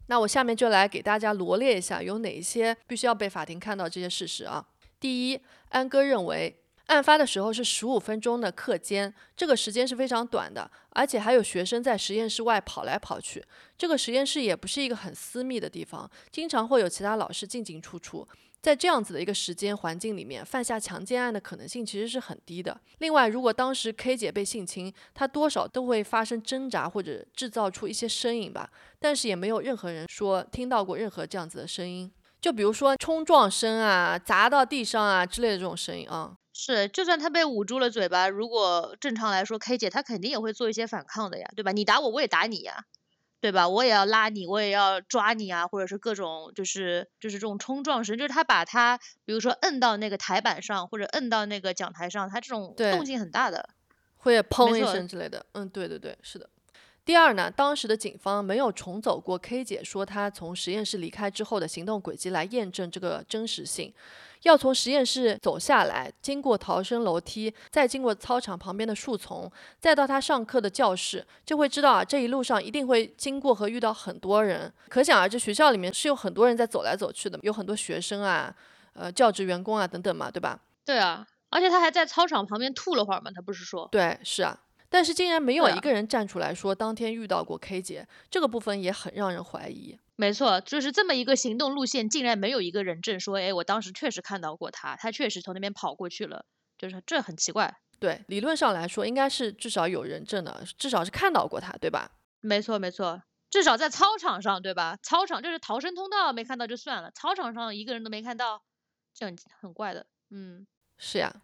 那我下面就来给大家罗列一下有哪一些必须要被法庭看到这些事实啊。第一，安哥认为。案发的时候是十五分钟的课间，这个时间是非常短的，而且还有学生在实验室外跑来跑去。这个实验室也不是一个很私密的地方，经常会有其他老师进进出出。在这样子的一个时间环境里面，犯下强奸案的可能性其实是很低的。另外，如果当时 K 姐被性侵，她多少都会发生挣扎或者制造出一些声音吧，但是也没有任何人说听到过任何这样子的声音，就比如说冲撞声啊、砸到地上啊之类的这种声音啊。是，就算他被捂住了嘴巴，如果正常来说，K 姐她肯定也会做一些反抗的呀，对吧？你打我，我也打你呀，对吧？我也要拉你，我也要抓你啊，或者是各种就是就是这种冲撞声，就是他把他比如说摁到那个台板上，或者摁到那个讲台上，他这种动静很大的，会砰一声之类的。嗯，对对对，是的。第二呢，当时的警方没有重走过 K 姐说她从实验室离开之后的行动轨迹来验证这个真实性。要从实验室走下来，经过逃生楼梯，再经过操场旁边的树丛，再到他上课的教室，就会知道啊，这一路上一定会经过和遇到很多人。可想而知，学校里面是有很多人在走来走去的，有很多学生啊，呃，教职员工啊等等嘛，对吧？对啊，而且他还在操场旁边吐了会儿嘛，他不是说？对，是啊。但是竟然没有一个人站出来说当天遇到过 K 姐，这个部分也很让人怀疑。没错，就是这么一个行动路线，竟然没有一个人证说，哎，我当时确实看到过他，他确实从那边跑过去了，就是这很奇怪。对，理论上来说，应该是至少有人证的，至少是看到过他，对吧？没错，没错，至少在操场上，对吧？操场就是逃生通道没看到就算了，操场上一个人都没看到，这很很怪的。嗯，是呀。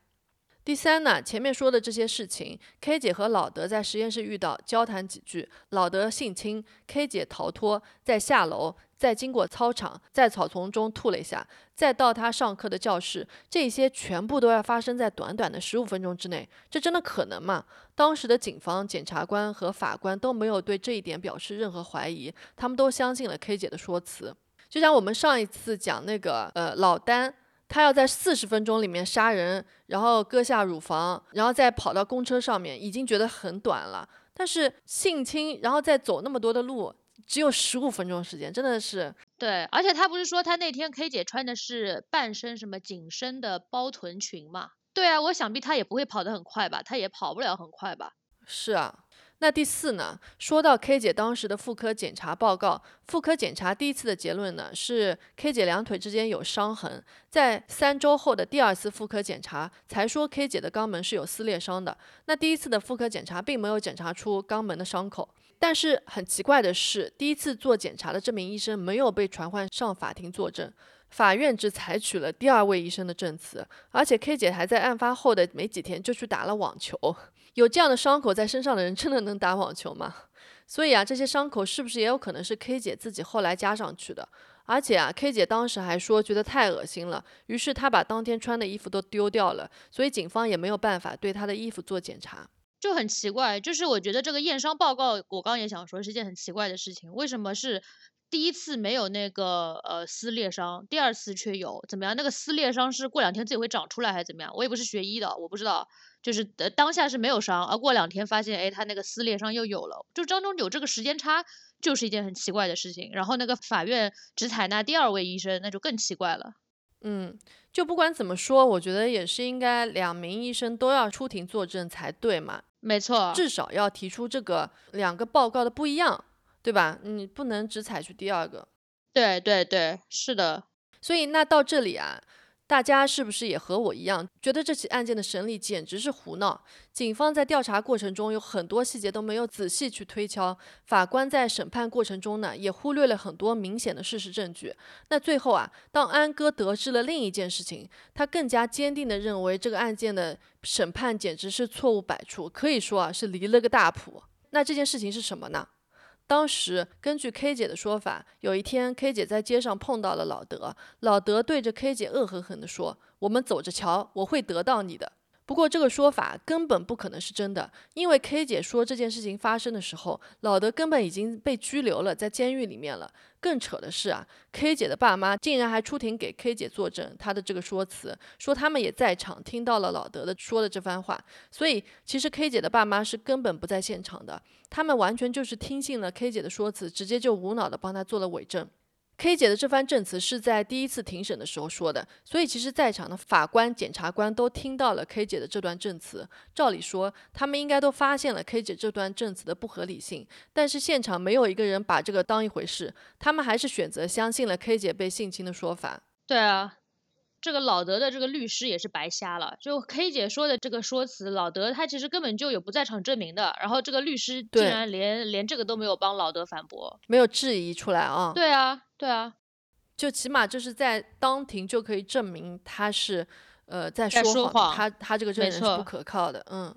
第三呢，前面说的这些事情，K 姐和老德在实验室遇到，交谈几句，老德性侵，K 姐逃脱，在下楼，再经过操场，在草丛中吐了一下，再到他上课的教室，这些全部都要发生在短短的十五分钟之内，这真的可能吗？当时的警方、检察官和法官都没有对这一点表示任何怀疑，他们都相信了 K 姐的说辞。就像我们上一次讲那个，呃，老丹。他要在四十分钟里面杀人，然后割下乳房，然后再跑到公车上面，已经觉得很短了。但是性侵，然后再走那么多的路，只有十五分钟时间，真的是对。而且他不是说他那天 K 姐穿的是半身什么紧身的包臀裙嘛？对啊，我想必他也不会跑得很快吧？他也跑不了很快吧？是啊。那第四呢？说到 K 姐当时的妇科检查报告，妇科检查第一次的结论呢是 K 姐两腿之间有伤痕，在三周后的第二次妇科检查才说 K 姐的肛门是有撕裂伤的。那第一次的妇科检查并没有检查出肛门的伤口，但是很奇怪的是，第一次做检查的这名医生没有被传唤上法庭作证，法院只采取了第二位医生的证词，而且 K 姐还在案发后的没几天就去打了网球。有这样的伤口在身上的人，真的能打网球吗？所以啊，这些伤口是不是也有可能是 K 姐自己后来加上去的？而且啊，K 姐当时还说觉得太恶心了，于是她把当天穿的衣服都丢掉了。所以警方也没有办法对她的衣服做检查，就很奇怪。就是我觉得这个验伤报告，我刚也想说是件很奇怪的事情。为什么是第一次没有那个呃撕裂伤，第二次却有？怎么样？那个撕裂伤是过两天自己会长出来还是怎么样？我也不是学医的，我不知道。就是呃当下是没有伤，而过两天发现，哎，他那个撕裂伤又有了，就当中有这个时间差，就是一件很奇怪的事情。然后那个法院只采纳第二位医生，那就更奇怪了。嗯，就不管怎么说，我觉得也是应该两名医生都要出庭作证才对嘛。没错，至少要提出这个两个报告的不一样，对吧？你不能只采取第二个。对对对，是的。所以那到这里啊。大家是不是也和我一样，觉得这起案件的审理简直是胡闹？警方在调查过程中有很多细节都没有仔细去推敲，法官在审判过程中呢，也忽略了很多明显的事实证据。那最后啊，当安哥得知了另一件事情，他更加坚定地认为这个案件的审判简直是错误百出，可以说啊是离了个大谱。那这件事情是什么呢？当时根据 K 姐的说法，有一天 K 姐在街上碰到了老德，老德对着 K 姐恶狠狠地说：“我们走着瞧，我会得到你的。”不过这个说法根本不可能是真的，因为 K 姐说这件事情发生的时候，老德根本已经被拘留了，在监狱里面了。更扯的是啊，K 姐的爸妈竟然还出庭给 K 姐作证，她的这个说辞，说他们也在场，听到了老德的说的这番话。所以其实 K 姐的爸妈是根本不在现场的，他们完全就是听信了 K 姐的说辞，直接就无脑的帮他做了伪证。K 姐的这番证词是在第一次庭审的时候说的，所以其实在场的法官、检察官都听到了 K 姐的这段证词。照理说，他们应该都发现了 K 姐这段证词的不合理性，但是现场没有一个人把这个当一回事，他们还是选择相信了 K 姐被性侵的说法。对啊。这个老德的这个律师也是白瞎了，就 K 姐说的这个说辞，老德他其实根本就有不在场证明的，然后这个律师竟然连连这个都没有帮老德反驳，没有质疑出来啊？对啊，对啊，就起码就是在当庭就可以证明他是呃在说谎，他他这个证人是不可靠的，嗯。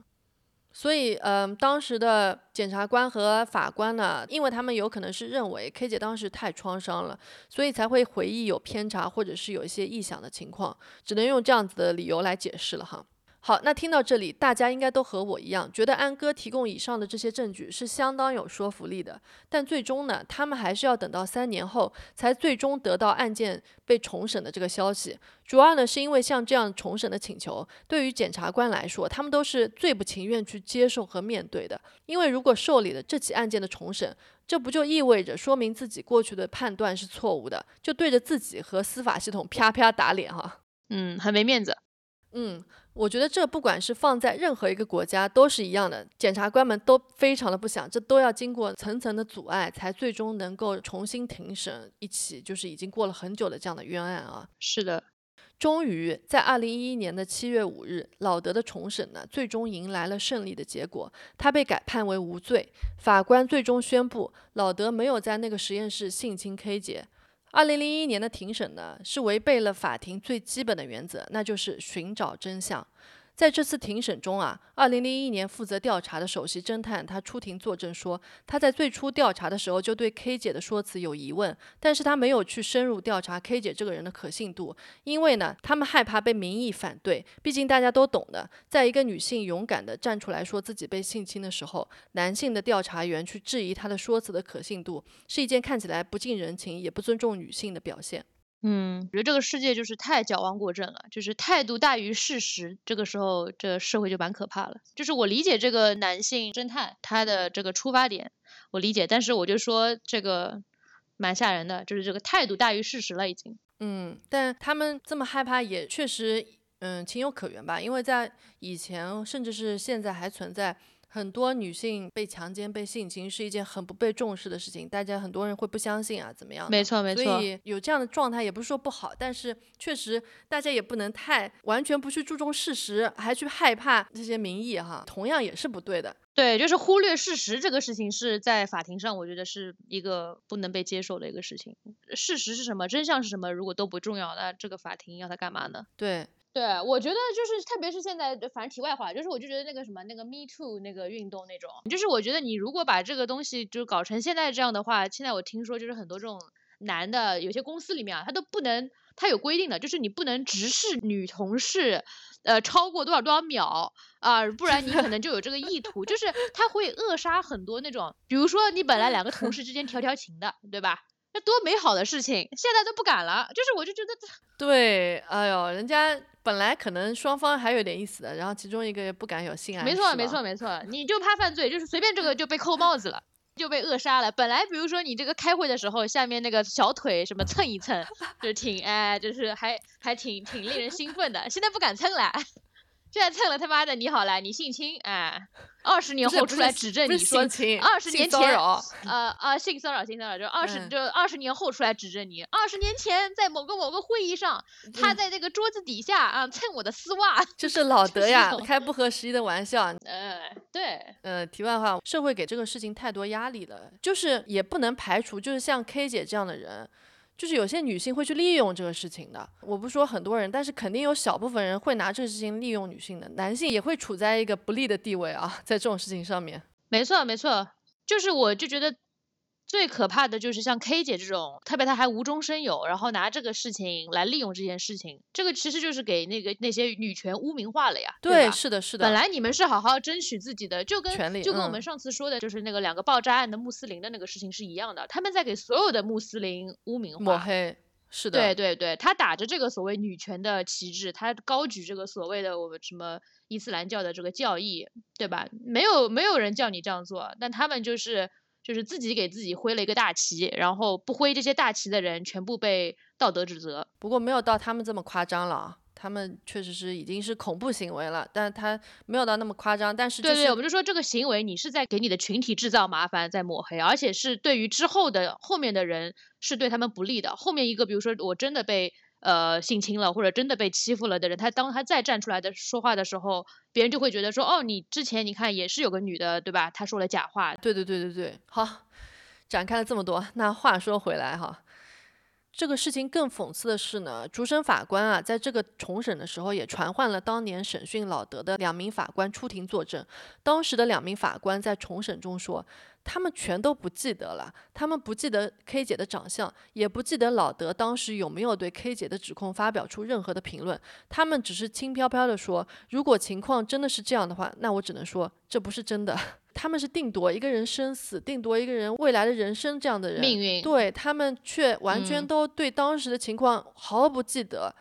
所以，嗯，当时的检察官和法官呢，因为他们有可能是认为 K 姐当时太创伤了，所以才会回忆有偏差，或者是有一些臆想的情况，只能用这样子的理由来解释了哈。好，那听到这里，大家应该都和我一样，觉得安哥提供以上的这些证据是相当有说服力的。但最终呢，他们还是要等到三年后，才最终得到案件被重审的这个消息。主要呢，是因为像这样重审的请求，对于检察官来说，他们都是最不情愿去接受和面对的。因为如果受理了这起案件的重审，这不就意味着说明自己过去的判断是错误的，就对着自己和司法系统啪啪打脸哈。嗯，很没面子。嗯。我觉得这不管是放在任何一个国家都是一样的，检察官们都非常的不想，这都要经过层层的阻碍，才最终能够重新庭审一起就是已经过了很久的这样的冤案啊。是的，终于在二零一一年的七月五日，老德的重审呢，最终迎来了胜利的结果，他被改判为无罪。法官最终宣布，老德没有在那个实验室性侵 K 姐。二零零一年的庭审呢，是违背了法庭最基本的原则，那就是寻找真相。在这次庭审中啊，二零零一年负责调查的首席侦探他出庭作证说，他在最初调查的时候就对 K 姐的说辞有疑问，但是他没有去深入调查 K 姐这个人的可信度，因为呢，他们害怕被民意反对。毕竟大家都懂的，在一个女性勇敢的站出来说自己被性侵的时候，男性的调查员去质疑她的说辞的可信度，是一件看起来不近人情也不尊重女性的表现。嗯，我觉得这个世界就是太矫枉过正了，就是态度大于事实，这个时候这社会就蛮可怕了。就是我理解这个男性侦探他的这个出发点，我理解，但是我就说这个蛮吓人的，就是这个态度大于事实了已经。嗯，但他们这么害怕也确实，嗯，情有可原吧，因为在以前甚至是现在还存在。很多女性被强奸、被性侵是一件很不被重视的事情，大家很多人会不相信啊，怎么样？没错，没错。所以有这样的状态也不是说不好，但是确实大家也不能太完全不去注重事实，还去害怕这些民意哈，同样也是不对的。对，就是忽略事实这个事情是在法庭上，我觉得是一个不能被接受的一个事情。事实是什么？真相是什么？如果都不重要，那这个法庭要它干嘛呢？对。对，我觉得就是，特别是现在，反正题外话，就是我就觉得那个什么，那个 Me Too 那个运动那种，就是我觉得你如果把这个东西就搞成现在这样的话，现在我听说就是很多这种男的，有些公司里面啊，他都不能，他有规定的，就是你不能直视女同事，呃，超过多少多少秒啊，不然你可能就有这个意图，就是他会扼杀很多那种，比如说你本来两个同事之间调调情的，对吧？那多美好的事情，现在都不敢了，就是我就觉得，(sighs) 对，哎呦，人家。本来可能双方还有点意思的，然后其中一个也不敢有性爱。没错，没错，没错，你就怕犯罪，就是随便这个就被扣帽子了，(laughs) 就被扼杀了。本来比如说你这个开会的时候，下面那个小腿什么蹭一蹭，就是挺哎，就是还还挺挺令人兴奋的。现在不敢蹭了，现在蹭了他妈的你好了，你性侵，哎，二十年后出来指证你说性侵二十年前骚扰呃啊性骚扰性骚扰，就二十、嗯。就二十年后出来指证你，二十年前在某个某个会议上，他嗯。在这个桌子底下啊蹭我的丝袜，就是老 (laughs) 德呀开不合时宜的玩笑。呃对，呃，题外话，社会给这个事情太多压力了，就是也不能排除，就是像 K 姐这样的人，就是有些女性会去利用这个事情的。我不说很多人，但是肯定有小部分人会拿这个事情利用女性的，男性也会处在一个不利的地位啊，在这种事情上面。没错没错，就是我就觉得。最可怕的就是像 K 姐这种，特别她还无中生有，然后拿这个事情来利用这件事情，这个其实就是给那个那些女权污名化了呀，对吧？是的，是的。本来你们是好好争取自己的，就跟就跟我们嗯上次说的，就是那个两个爆炸案的穆斯林的那个事情是一样的，他们在给所有的穆斯林污名化。抹黑，是的，对对对，他打着这个所谓女权的旗帜，他高举这个所谓的我们什么伊斯兰教的这个教义，对吧？没有没有人叫你这样做，但他们就是就是自己给自己挥了一个大旗，然后不挥这些大旗的人全部被道德指责。不过没有到他们这么夸张了啊。他们确实是已经是恐怖行为了，但他没有到那么夸张。但是就对对，我们就说这个行为，你是在给你的群体制造麻烦，在抹黑，而且是对于之后的后面的人是对他们不利的。后面一个，比如说我真的被呃性侵了，或者真的被欺负了的人，他当他再站出来的说话的时候，别人就会觉得说，哦，你之前你看也是有个女的，对吧？她说了假话，对对对对对，好，展开了这么多，那话说回来哈，这个事情更讽刺的是呢，主审法官啊，在这个重审的时候也传唤了当年审讯老德的两名法官出庭作证。当时的两名法官在重审中说，他们全都不记得了，他们不记得 K 姐的长相，也不记得老德当时有没有对 K 姐的指控发表出任何的评论，他们只是轻飘飘地说，如果情况真的是这样的话，那我只能说这不是真的。(laughs) 他们是定夺一个人生死，定夺一个人未来的人生这样的人，命运对他们却完全嗯都对当时的情况毫不记得，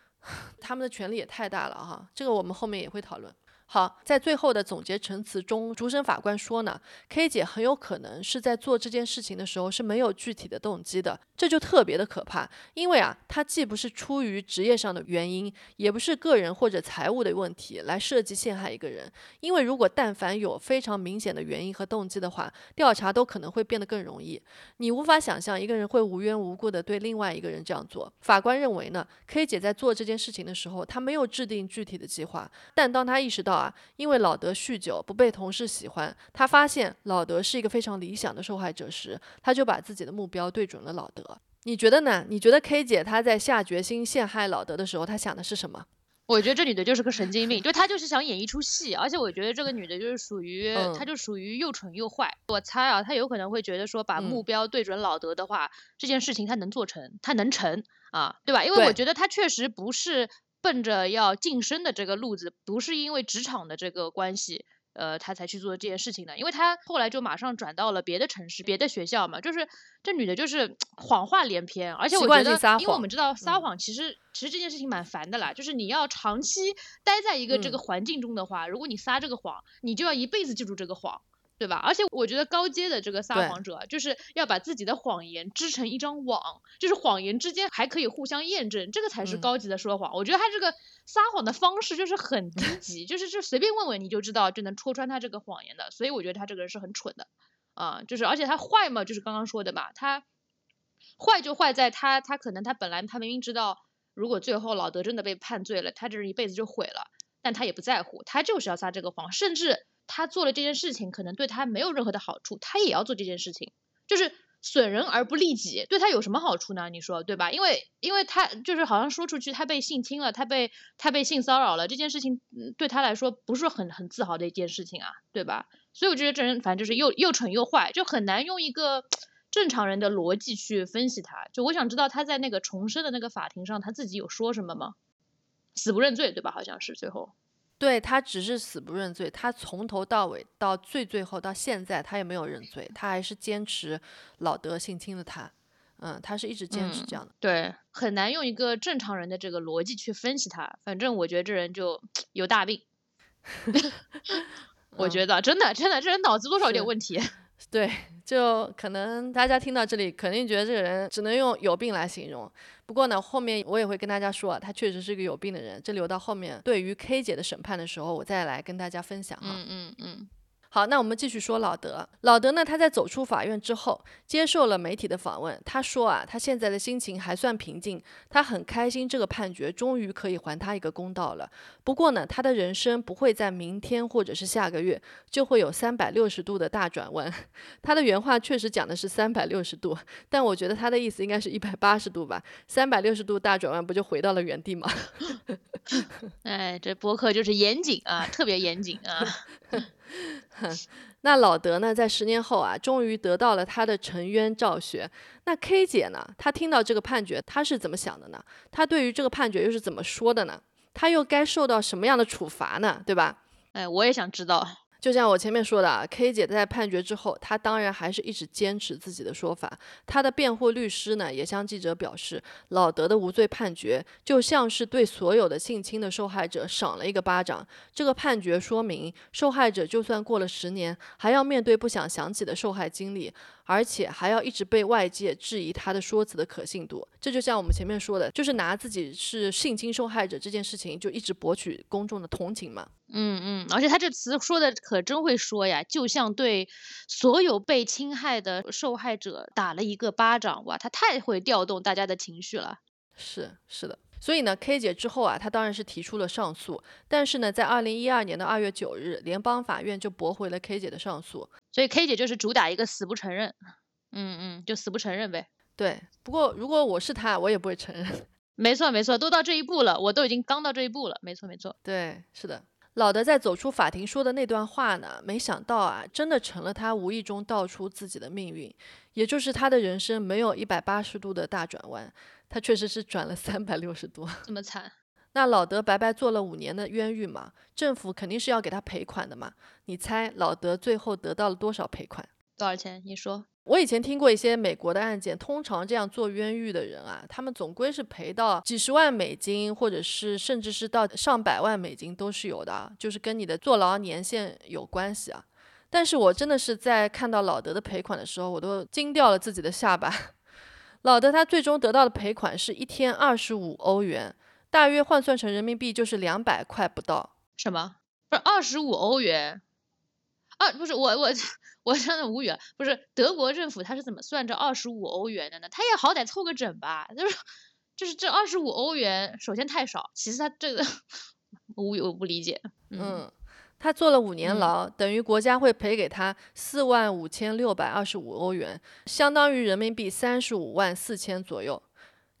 (sighs) 他们的权力也太大了哈，这个我们后面也会讨论。好，在最后的总结陈词中，主审法官说呢，K 姐很有可能是在做这件事情的时候是没有具体的动机的，这就特别的可怕。因为啊，她既不是出于职业上的原因，也不是个人或者财务的问题来设计陷害一个人。因为如果但凡有非常明显的原因和动机的话，调查都可能会变得更容易。你无法想象一个人会无缘无故的对另外一个人这样做。法官认为呢，K 姐在做这件事情的时候，她没有制定具体的计划，但当她意识到啊，因为老德酗酒不被同事喜欢，他发现老德是一个非常理想的受害者时，他就把自己的目标对准了老德。你觉得呢？你觉得 K 姐她在下决心陷害老德的时候，她想的是什么？我觉得这女的就是个神经病，就她就是想演一出戏，而且我觉得这个女的就是属于，嗯她就属于又蠢又坏。我猜啊，她有可能会觉得说，把目嗯标对准老德的话，这件事情她能做成，她能成啊，对吧？因为我觉得她确实不是奔着要晋升的这个路子，不是因为职场的这个关系。呃，他才去做这件事情的，因为他后来就马上转到了别的城市、别的学校嘛。就是这女的，就是 (tsk) 谎话连篇，而且我觉得，因为我们知道撒嗯谎其实、其实这件事情蛮烦的啦，就是你要长期待在一个这个嗯环境中的话，如果你撒这个谎，你就要一辈子记住这个谎。对吧？而且我觉得高阶的这个撒谎者，就是要把自己的谎言织成一张网，就是谎言之间还可以互相验证，这个才是嗯高级的说谎。我觉得他这个撒谎的方式就是很低 (laughs) 级，就是就随便问问你就知道，就能戳穿他这个谎言的。所以我觉得他这个人是很蠢的啊、就是而且他坏嘛，就是刚刚说的嘛，他坏就坏在他他可能他本来他明明知道，如果最后老德真的被判罪了，他这人一辈子就毁了，但他也不在乎，他就是要撒这个谎，甚至他做了这件事情可能对他没有任何的好处，他也要做这件事情，就是损人而不利己，对他有什么好处呢？你说对吧？因为因为他就是好像说出去他被性侵了，他被他被性骚扰了，这件事情对他来说不是很很自豪的一件事情啊，对吧？所以我觉得这人反正就是又又蠢又坏，就很难用一个 (tsk) 正常人的逻辑去分析他。就我想知道他在那个重生的那个法庭上，他自己有说什么吗？死不认罪，对吧？好像是最后。对他只是死不认罪，他从头到尾到最最后到现在，他也没有认罪，他还是坚持老德性侵了他。嗯，他是一直坚持这样的。对，很难用一个正常人的这个逻辑去分析他。反正我觉得这人就有大病 (laughs) (laughs) 我嗯觉得真的真的这人脑子多少有点问题。对，就可能大家听到这里，肯定觉得这个人只能用有病来形容。不过呢，后面我也会跟大家说，他确实是个有病的人。这留到后面对于 K 姐的审判的时候，我再来跟大家分享哈。嗯嗯嗯。好，那我们继续说老德。老德呢，他在走出法院之后，接受了媒体的访问。他说啊，他现在的心情还算平静，他很开心这个判决终于可以还他一个公道了。不过呢，他的人生不会在明天或者是下个月就会有三百六十度的大转弯。他的原话确实讲的是三百六十度，但我觉得他的意思应该是一百八十度吧。三百六十度大转弯不就回到了原地吗？(laughs) (laughs) 哎，这博客就是严谨啊，特别严谨啊。那老德呢，在十年后啊，终于得到了他的沉冤昭雪。那 K 姐呢，她听到这个判决，她是怎么想的呢？她对于这个判决又是怎么说的呢？她又该受到什么样的处罚呢？对吧？哎，我也想知道。就像我前面说的啊，K 姐在判决之后，她当然还是一直坚持自己的说法。她的辩护律师呢，也向记者表示，老德的无罪判决就像是对所有的性侵的受害者赏了一个巴掌。这个判决说明，受害者就算过了十年，还要面对不想想起的受害经历。而且还要一直被外界质疑他的说辞的可信度，这就像我们前面说的，就是拿自己是性侵受害者这件事情就一直博取公众的同情嘛。嗯嗯，而且他这词说的可真会说呀，就像对所有被侵害的受害者打了一个巴掌，哇，他太会调动大家的情绪了。是是的。所以呢，K 姐之后啊，她当然是提出了上诉，但是呢，在二零一二年的二月九日，联邦法院就驳回了 K 姐的上诉。所以 K 姐就是主打一个死不承认，嗯嗯，就死不承认呗。对，不过如果我是她，我也不会承认。(laughs) 没错没错，都到这一步了，我都已经刚到这一步了。没错没错，对，是的。老的在走出法庭说的那段话呢，没想到啊，真的成了他无意中道出自己的命运，也就是他的人生没有一百八十度的大转弯。他确实是转了三百六十多，这么惨。那老德白白坐了五年的冤狱嘛，政府肯定是要给他赔款的嘛。你猜老德最后得到了多少赔款？多少钱？你说。我以前听过一些美国的案件，通常这样做冤狱的人啊，他们总归是赔到几十万美金，或者是甚至是到上百万美金都是有的，就是跟你的坐牢年限有关系啊。但是我真的是在看到老德的赔款的时候，我都惊掉了自己的下巴。老德他最终得到的赔款是一天二十五欧元，大约换算成人民币就是两百块不到。什么？不是二十五欧元？啊，不是我我我真的无语了。不是德国政府他是怎么算这二十五欧元的呢？他也好歹凑个整吧。就是就是这二十五欧元，首先太少，其次他这个 (laughs) 无语，我不理解。嗯。他坐了五年牢，等于国家会赔给他四万五千六百二十五欧元，相当于人民币三十五万四千左右。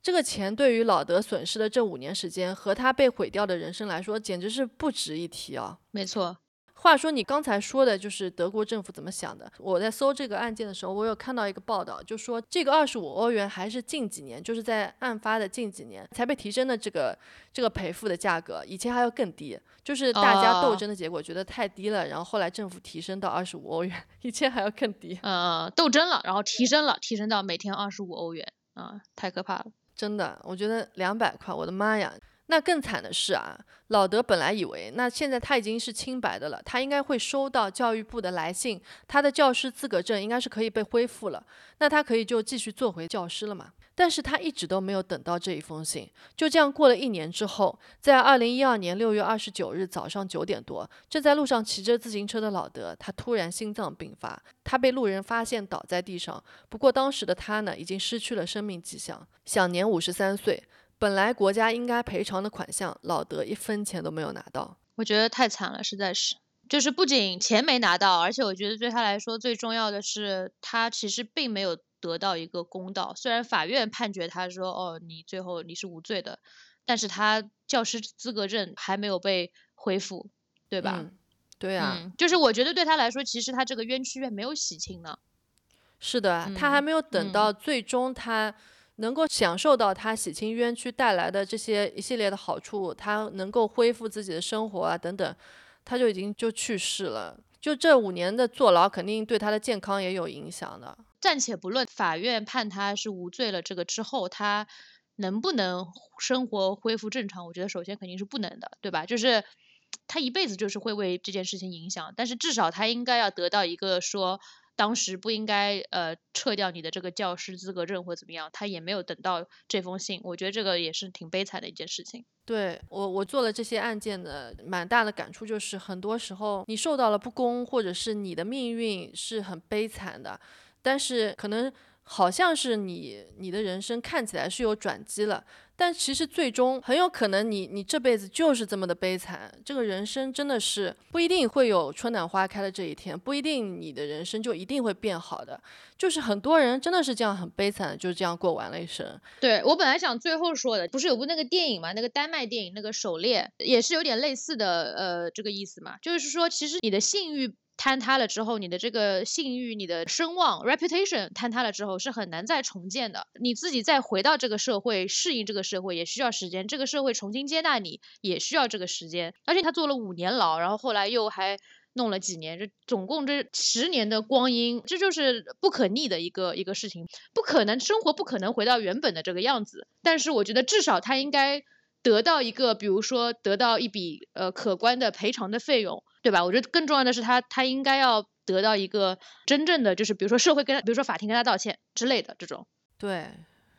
这个钱对于老德损失的这五年时间和他被毁掉的人生来说，简直是不值一提啊！没错。话说你刚才说的就是德国政府怎么想的？我在搜这个案件的时候，我有看到一个报道，就说这个二十五欧元还是近几年，就是在案发的近几年才被提升的这个这个赔付的价格，以前还要更低，就是大家斗争的结果，觉得太低了，然后后来政府提升到二十五欧元，(laughs) 以前还要更低。嗯，斗争了，然后提升了，提升到每天二十五欧元，啊，太可怕了，真的，我觉得两百块，我的妈呀！那更惨的是啊，老德本来以为，那现在他已经是清白的了，他应该会收到教育部的来信，他的教师资格证应该是可以被恢复了，那他可以就继续做回教师了嘛？但是他一直都没有等到这一封信，就这样过了一年之后，在二零一二年六月二十九日早上九点多，正在路上骑着自行车的老德，他突然心脏病发，他被路人发现倒在地上，不过当时的他呢，已经失去了生命迹象，享年五十三岁。本来国家应该赔偿的款项，老德一分钱都没有拿到，我觉得太惨了，实在是。就是不仅钱没拿到，而且我觉得对他来说最重要的是，他其实并没有得到一个公道。虽然法院判决他说，哦，你最后你是无罪的，但是他教师资格证还没有被恢复，对吧？对啊，就是我觉得对他来说，其实他这个冤屈还没有洗清呢。是的，他还没有等到最终他。能够享受到他洗清冤屈带来的这些一系列的好处，他能够恢复自己的生活啊等等，他就已经就去世了。就这五年的坐牢，肯定对他的健康也有影响的。暂且不论法院判他是无罪了，这个之后他能不能生活恢复正常？我觉得首先肯定是不能的，对吧？就是他一辈子就是会为这件事情影响，但是至少他应该要得到一个说。当时不应该呃撤掉你的这个教师资格证或怎么样，他也没有等到这封信，我觉得这个也是挺悲惨的一件事情。对我，我做了这些案件的蛮大的感触就是，很多时候你受到了不公，或者是你的命运是很悲惨的，但是可能。好像是你，你的人生看起来是有转机了，但其实最终很有可能你，你这辈子就是这么的悲惨。这个人生真的是不一定会有春暖花开的这一天，不一定你的人生就一定会变好的。就是很多人真的是这样很悲惨，就这样过完了一生。对我本来想最后说的，不是有部那个电影嘛，那个丹麦电影那个《狩猎》也是有点类似的，呃，这个意思嘛，就是说其实你的信誉。坍塌了之后，你的这个信誉、你的声望 （reputation） 坍塌了之后是很难再重建的。你自己再回到这个社会，适应这个社会也需要时间。这个社会重新接纳你也需要这个时间。而且他坐了五年牢，然后后来又还弄了几年，这总共这十年的光阴，这就是不可逆的一个一个事情，不可能生活不可能回到原本的这个样子。但是我觉得至少他应该得到一个，比如说得到一笔呃可观的赔偿的费用。对吧？我觉得更重要的是，他他应该要得到一个真正的，就是比如说社会跟他，比如说法庭跟他道歉之类的这种。对，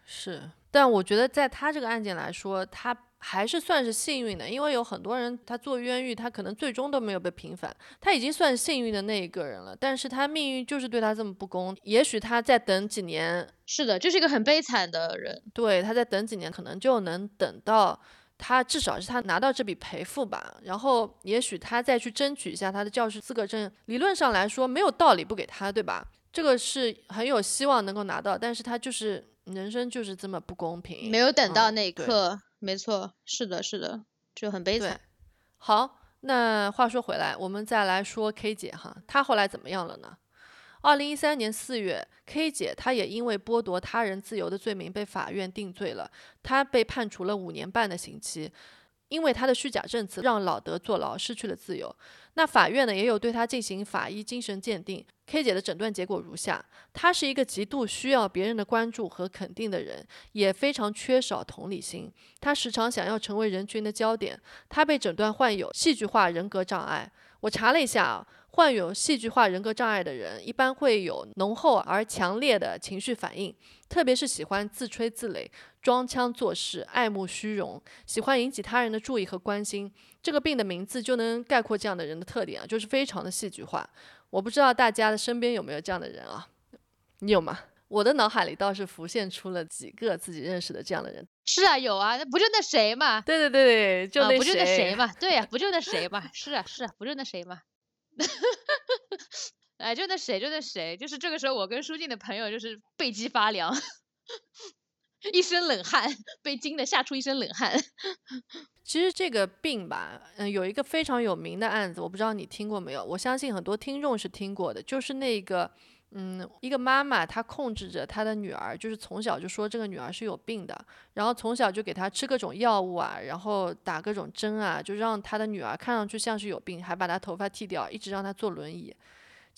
是。但我觉得在他这个案件来说，他还是算是幸运的，因为有很多人他做冤狱，他可能最终都没有被平反，他已经算幸运的那一个人了。但是他命运就是对他这么不公，也许他再等几年。是的，就是一个很悲惨的人。对，他再等几年，可能就能等到。他至少是他拿到这笔赔付吧，然后也许他再去争取一下他的教师资格证。理论上来说，没有道理不给他，对吧？这个是很有希望能够拿到，但是他就是人生就是这么不公平，没有等到那一刻。没错，是的，是的，就很悲惨。好，那话说回来，我们再来说 K 姐哈，她后来怎么样了呢？二零一三年四月，K 姐她也因为剥夺他人自由的罪名被法院定罪了，她被判处了五年半的刑期，因为她的虚假证词让老德坐牢，失去了自由。那法院呢也有对她进行法医精神鉴定，K 姐的诊断结果如下：她是一个极度需要别人的关注和肯定的人，也非常缺少同理心。她时常想要成为人群的焦点。她被诊断患有戏剧化人格障碍。我查了一下啊。患有戏剧化人格障碍的人，一般会有浓厚而强烈的情绪反应，特别是喜欢自吹自擂、装腔作势、爱慕虚荣，喜欢引起他人的注意和关心。这个病的名字就能概括这样的人的特点啊，就是非常的戏剧化。我不知道大家的身边有没有这样的人啊？你有吗？我的脑海里倒是浮现出了几个自己认识的这样的人。是啊，有啊，那不就那谁嘛？对对对对，就那不就那谁嘛？对呀，(laughs) 不就那谁嘛？是啊是啊，不就那谁嘛？(laughs) 哎，就那谁，就那谁，就是这个时候，我跟舒静的朋友就是背脊发凉，(laughs) 一身冷汗，被惊得吓出一身冷汗。(laughs) 其实这个病吧，嗯，有一个非常有名的案子，我不知道你听过没有？我相信很多听众是听过的，就是那个。嗯，一个妈妈她控制着她的女儿，就是从小就说这个女儿是有病的，然后从小就给她吃各种药物啊，然后打各种针啊，就让她的女儿看上去像是有病，还把她头发剃掉，一直让她坐轮椅。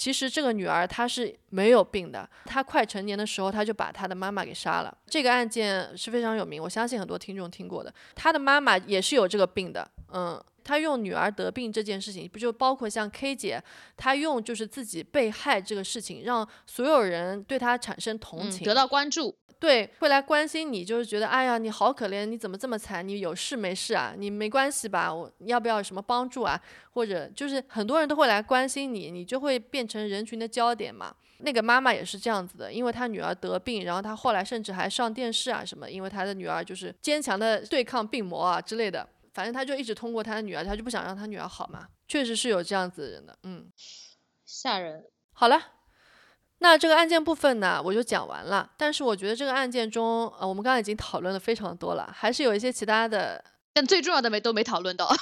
其实这个女儿她是没有病的，她快成年的时候，她就把她的妈妈给杀了。这个案件是非常有名，我相信很多听众听过的。她的妈妈也是有这个病的，嗯。她用女儿得病这件事情，不就包括像 K 姐，她用就是自己被害这个事情，让所有人对她产生同情，得到关注，对，会来关心你，就是觉得哎呀，你好可怜，你怎么这么惨？你有事没事啊？你没关系吧？我要不要有什么帮助啊？或者就是很多人都会来关心你，你就会变成人群的焦点嘛。那个妈妈也是这样子的，因为她女儿得病，然后她后来甚至还上电视啊什么，因为她的女儿就是坚强的对抗病魔啊之类的。反正她就一直通过她的女儿，她就不想让她女儿好嘛。确实是有这样子的人的，嗯，吓人。好了，那这个案件部分呢，我就讲完了。但是我觉得这个案件中，呃，我们刚刚已经讨论的非常多了，还是有一些其他的，但最重要的没都没讨论到。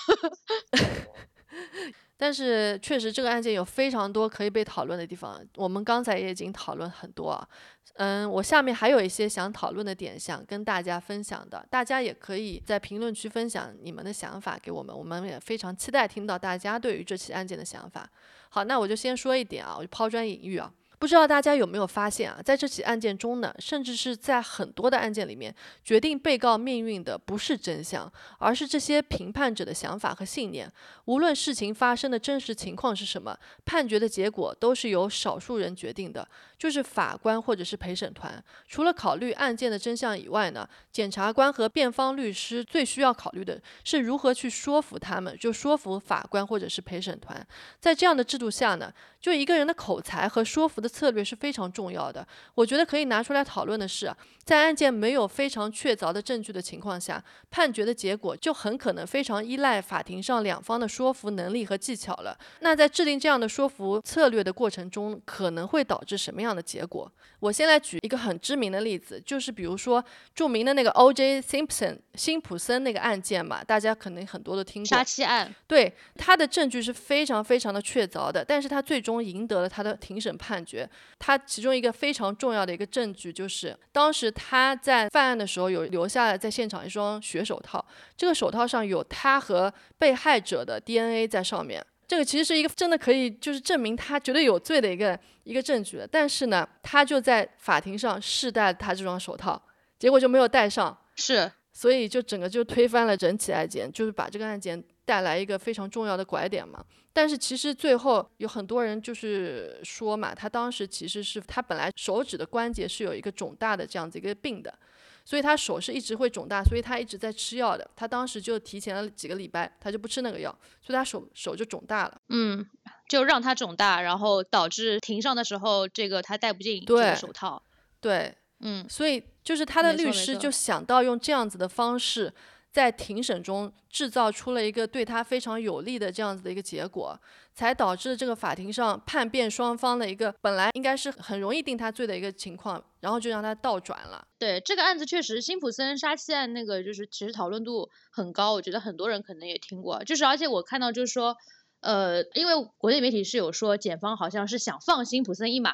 (laughs) 但是确实这个案件有非常多可以被讨论的地方，我们刚才也已经讨论很多啊。嗯，我下面还有一些想讨论的点，想跟大家分享的，大家也可以在评论区分享你们的想法给我们，我们也非常期待听到大家对于这起案件的想法。好，那我就先说一点啊，我就抛砖引玉啊。不知道大家有没有发现啊，在这起案件中呢，甚至是在很多的案件里面，决定被告命运的不是真相，而是这些评判者的想法和信念。无论事情发生的真实情况是什么，判决的结果都是由少数人决定的，就是法官或者是陪审团。除了考虑案件的真相以外呢，检察官和辩方律师最需要考虑的是如何去说服他们，就说服法官或者是陪审团。在这样的制度下呢，就一个人的口才和说服的策略是非常重要的。我觉得可以拿出来讨论的是，在案件没有非常确凿的证据的情况下，判决的结果就很可能非常依赖法庭上两方的说服能力和技巧了。那在制定这样的说服策略的过程中，可能会导致什么样的结果？我先来举一个很知名的例子，就是比如说著名的那个 O.J. Simpson 辛普森那个案件嘛，大家可能很多都听过。杀妻案，对他的证据是非常非常的确凿的，但是他最终赢得了他的庭审判决。他其中一个非常重要的一个证据就是，当时他在犯案的时候有留下了在现场一双血手套，这个手套上有他和被害者的 DNA 在上面。这个其实是一个真的可以就是证明他绝对有罪的一个一个证据了，但是呢，他就在法庭上试戴他这双手套，结果就没有戴上，是。所以就整个就推翻了整起案件，就是把这个案件带来一个非常重要的拐点嘛。但是其实最后有很多人就是说嘛，他当时其实是他本来手指的关节是有一个肿大的这样子一个病的，所以他手是一直会肿大，所以他一直在吃药的。他当时就提前了几个礼拜，他就不吃那个药，所以他手手就肿大了。嗯，就让他肿大，然后导致庭上的时候，这个他戴不进这对个手套。对，嗯，所以就是他的律师就想到用这样子的方式，在庭审中制造出了一个对他非常有利的这样子的一个结果，才导致这个法庭上判辩双方的一个本来应该是很容易定他罪的一个情况，然后就让他倒转了。对这个案子确实，辛普森杀妻案那个就是其实讨论度很高，我觉得很多人可能也听过。就是而且我看到就是说，呃，因为国内媒体是有说检方好像是想放辛普森一马。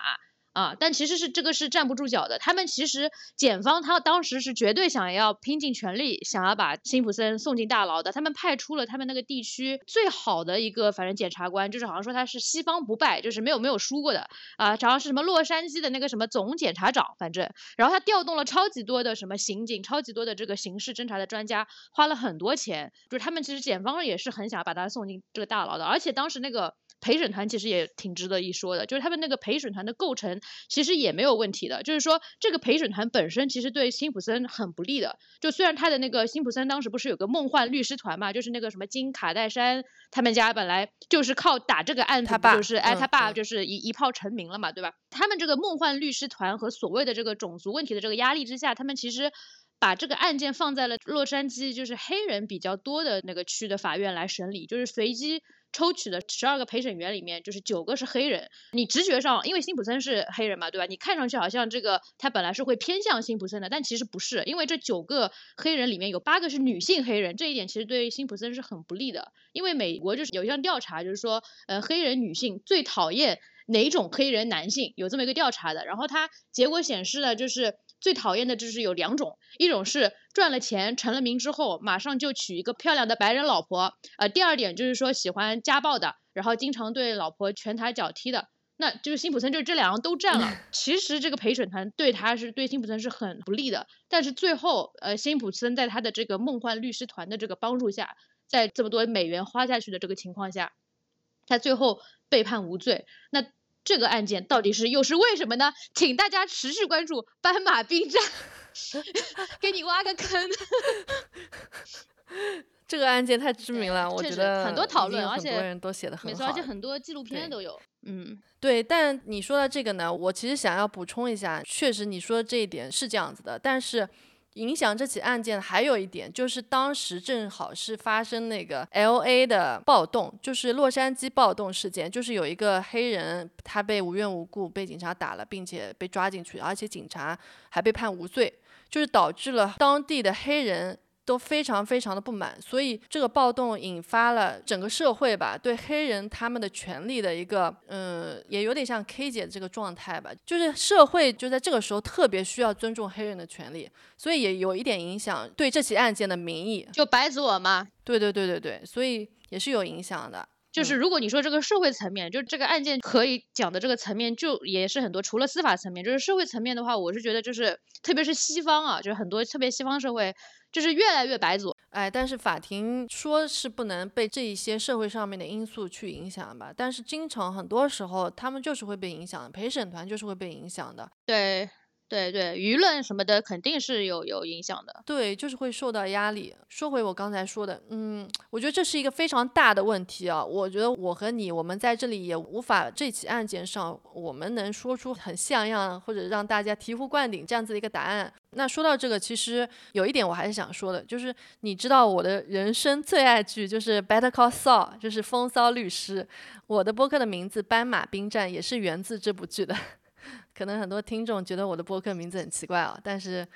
啊，但其实是这个是站不住脚的。他们其实检方他当时是绝对想要拼尽全力，想要把辛普森送进大牢的。他们派出了他们那个地区最好的一个，反正检察官，就是好像说他是西方不败，就是没有没有输过的啊，好像是什么洛杉矶的那个什么总检察长，反正，然后他调动了超级多的什么刑警，超级多的这个刑事侦查的专家，花了很多钱，就是他们其实检方也是很想把他送进这个大牢的，而且当时那个。陪审团其实也挺值得一说的，就是他们那个陪审团的构成其实也没有问题的，就是说这个陪审团本身其实对辛普森很不利的。就虽然他的那个辛普森当时不是有个梦幻律师团嘛，就是那个什么金卡戴珊他们家本来就是靠打这个案子，他爸就是哎嗯他爸嗯就是一一炮成名了嘛，对吧？他们这个梦幻律师团和所谓的这个种族问题的这个压力之下，他们其实。把这个案件放在了洛杉矶，就是黑人比较多的那个区的法院来审理，就是随机抽取的十二个陪审员里面，就是九个是黑人。你直觉上，因为辛普森是黑人嘛，对吧？你看上去好像这个他本来是会偏向辛普森的，但其实不是，因为这九个黑人里面有八个是女性黑人，这一点其实对辛普森是很不利的。因为美国就是有一项调查，就是说，呃，黑人女性最讨厌哪种黑人男性，有这么一个调查的。然后它结果显示呢，就是最讨厌的就是有两种，一种是赚了钱成了名之后，马上就娶一个漂亮的白人老婆，呃，第二点就是说喜欢家暴的，然后经常对老婆拳打脚踢的。那就是辛普森，就是这两样都占了。(laughs) 其实这个陪审团对他是对辛普森是很不利的，但是最后，呃，辛普森在他的这个梦幻律师团的这个帮助下，在这么多美元花下去的这个情况下，他最后被判无罪。那这个案件到底是又是为什么呢？请大家持续关注斑马兵站，(laughs) 给你挖个坑。(laughs) 这个案件太知名了，我觉得很多讨论而且很多人都写的很好而且。很多纪录片都有。嗯，对，但你说到这个呢，我其实想要补充一下，确实你说的这一点是这样子的，但是影响这起案件还有一点，就是当时正好是发生那个 L A 的暴动，就是洛杉矶暴动事件，就是有一个黑人他被无缘无故被警察打了，并且被抓进去，而且警察还被判无罪，就是导致了当地的黑人。都非常非常的不满，所以这个暴动引发了整个社会吧对黑人他们的权利的一个，嗯，也有点像 K 姐这个状态吧，就是社会就在这个时候特别需要尊重黑人的权利，所以也有一点影响对这起案件的民意。就白左嘛，对对对对对，所以也是有影响的。就是嗯如果你说这个社会层面，就这个案件可以讲的这个层面，就也是很多。除了司法层面，就是社会层面的话，我是觉得就是特别是西方啊，就是很多特别西方社会，就是越来越白左。哎，但是法庭说是不能被这一些社会上面的因素去影响吧，但是经常很多时候他们就是会被影响的，陪审团就是会被影响的，对对对，舆论什么的肯定是有有影响的。对，就是会受到压力。说回我刚才说的，嗯，我觉得这是一个非常大的问题啊。我觉得我和你，我们在这里也无法这起案件上，我们能说出很像样或者让大家醍醐灌顶这样子的一个答案。那说到这个，其实有一点我还是想说的，就是你知道我的人生最爱剧就是《Better Call Saul》，就是《风骚律师》。我的播客的名字《斑马兵站》也是源自这部剧的。可能很多听众觉得我的播客名字很奇怪啊，但是，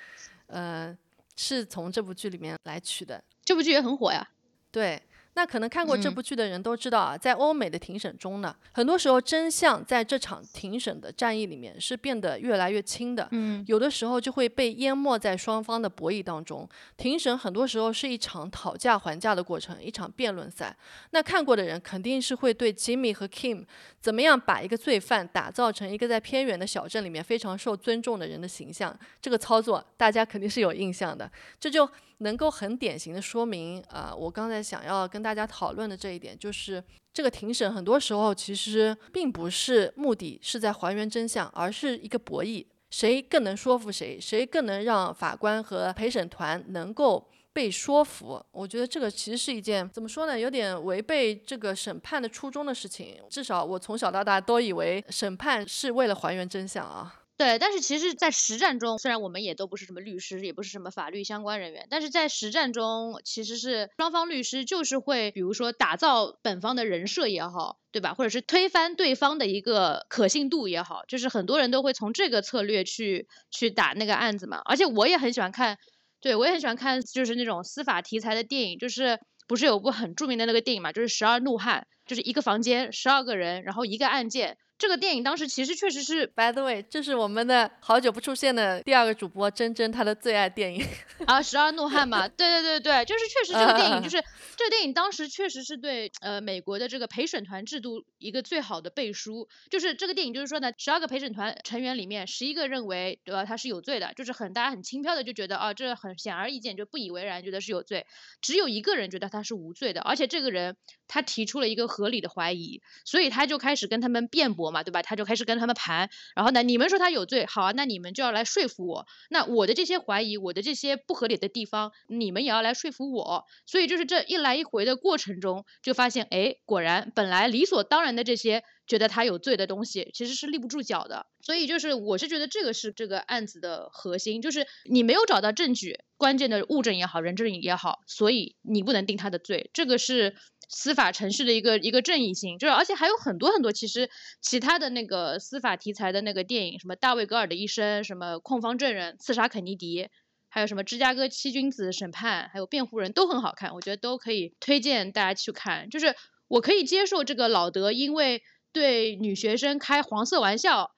呃，是从这部剧里面来取的。这部剧也很火呀。对，那可能看过这嗯部剧的人都知道啊，在欧美的庭审中呢，很多时候真相在这场庭审的战役里面是变得越来越轻的。嗯，有的时候就会被淹没在双方的博弈当中。庭审很多时候是一场讨价还价的过程，一场辩论赛。那看过的人肯定是会对 Jimmy 和 Kim 怎么样把一个罪犯打造成一个在偏远的小镇里面非常受尊重的人的形象，这个操作大家肯定是有印象的。这就能够很典型的说明，啊、我刚才想要跟大家讨论的这一点，就是这个庭审很多时候其实并不是目的是在还原真相，而是一个博弈。谁更能说服谁，谁更能让法官和陪审团能够被说服。我觉得这个其实是一件怎么说呢，有点违背这个审判的初衷的事情。至少我从小到大都以为审判是为了还原真相啊。对，但是其实，在实战中，虽然我们也都不是什么律师，也不是什么法律相关人员，但是在实战中，其实是双方律师就是会，比如说打造本方的人设也好，对吧？或者是推翻对方的一个可信度也好，就是很多人都会从这个策略去去打那个案子嘛。而且我也很喜欢看，对我也很喜欢看，就是那种司法题材的电影，就是不是有部很著名的那个电影嘛，就是《十二怒汉》，就是一个房间十二个人，然后一个案件。这个电影当时其实确实是 By the way，这是我们的好久不出现的第二个主播珍珍，她的最爱电影。啊，十二怒汉嘛，对对对对，就是确实这个电影，就是这个电影当时确实是对呃美国的这个陪审团制度一个最好的背书。就是这个电影就是说呢，十二个陪审团成员里面，十一个认为对吧他是有罪的，就是很大家很轻飘的就觉得啊这很显而易见，就不以为然，觉得是有罪。只有一个人觉得他是无罪的，而且这个人他提出了一个合理的怀疑，所以他就开始跟他们辩驳嘛，对吧？他就开始跟他们盘，然后呢，你们说他有罪，好啊，那你们就要来说服我。那我的这些怀疑，我的这些不合理的地方，你们也要来说服我。所以就是这一来一回的过程中，就发现，哎，果然本来理所当然的这些觉得他有罪的东西，其实是立不住脚的。所以就是我是觉得这个是这个案子的核心，就是你没有找到证据，关键的物证也好，人证也好，所以你不能定他的罪。这个是。司法程序的一个一个正义性，就是而且还有很多很多，其实其他的那个司法题材的那个电影，什么大卫·戈尔的一生，什么控方证人刺杀肯尼迪，还有什么芝加哥七君子审判，还有辩护人都很好看，我觉得都可以推荐大家去看。就是我可以接受这个老德因为对女学生开黄色玩笑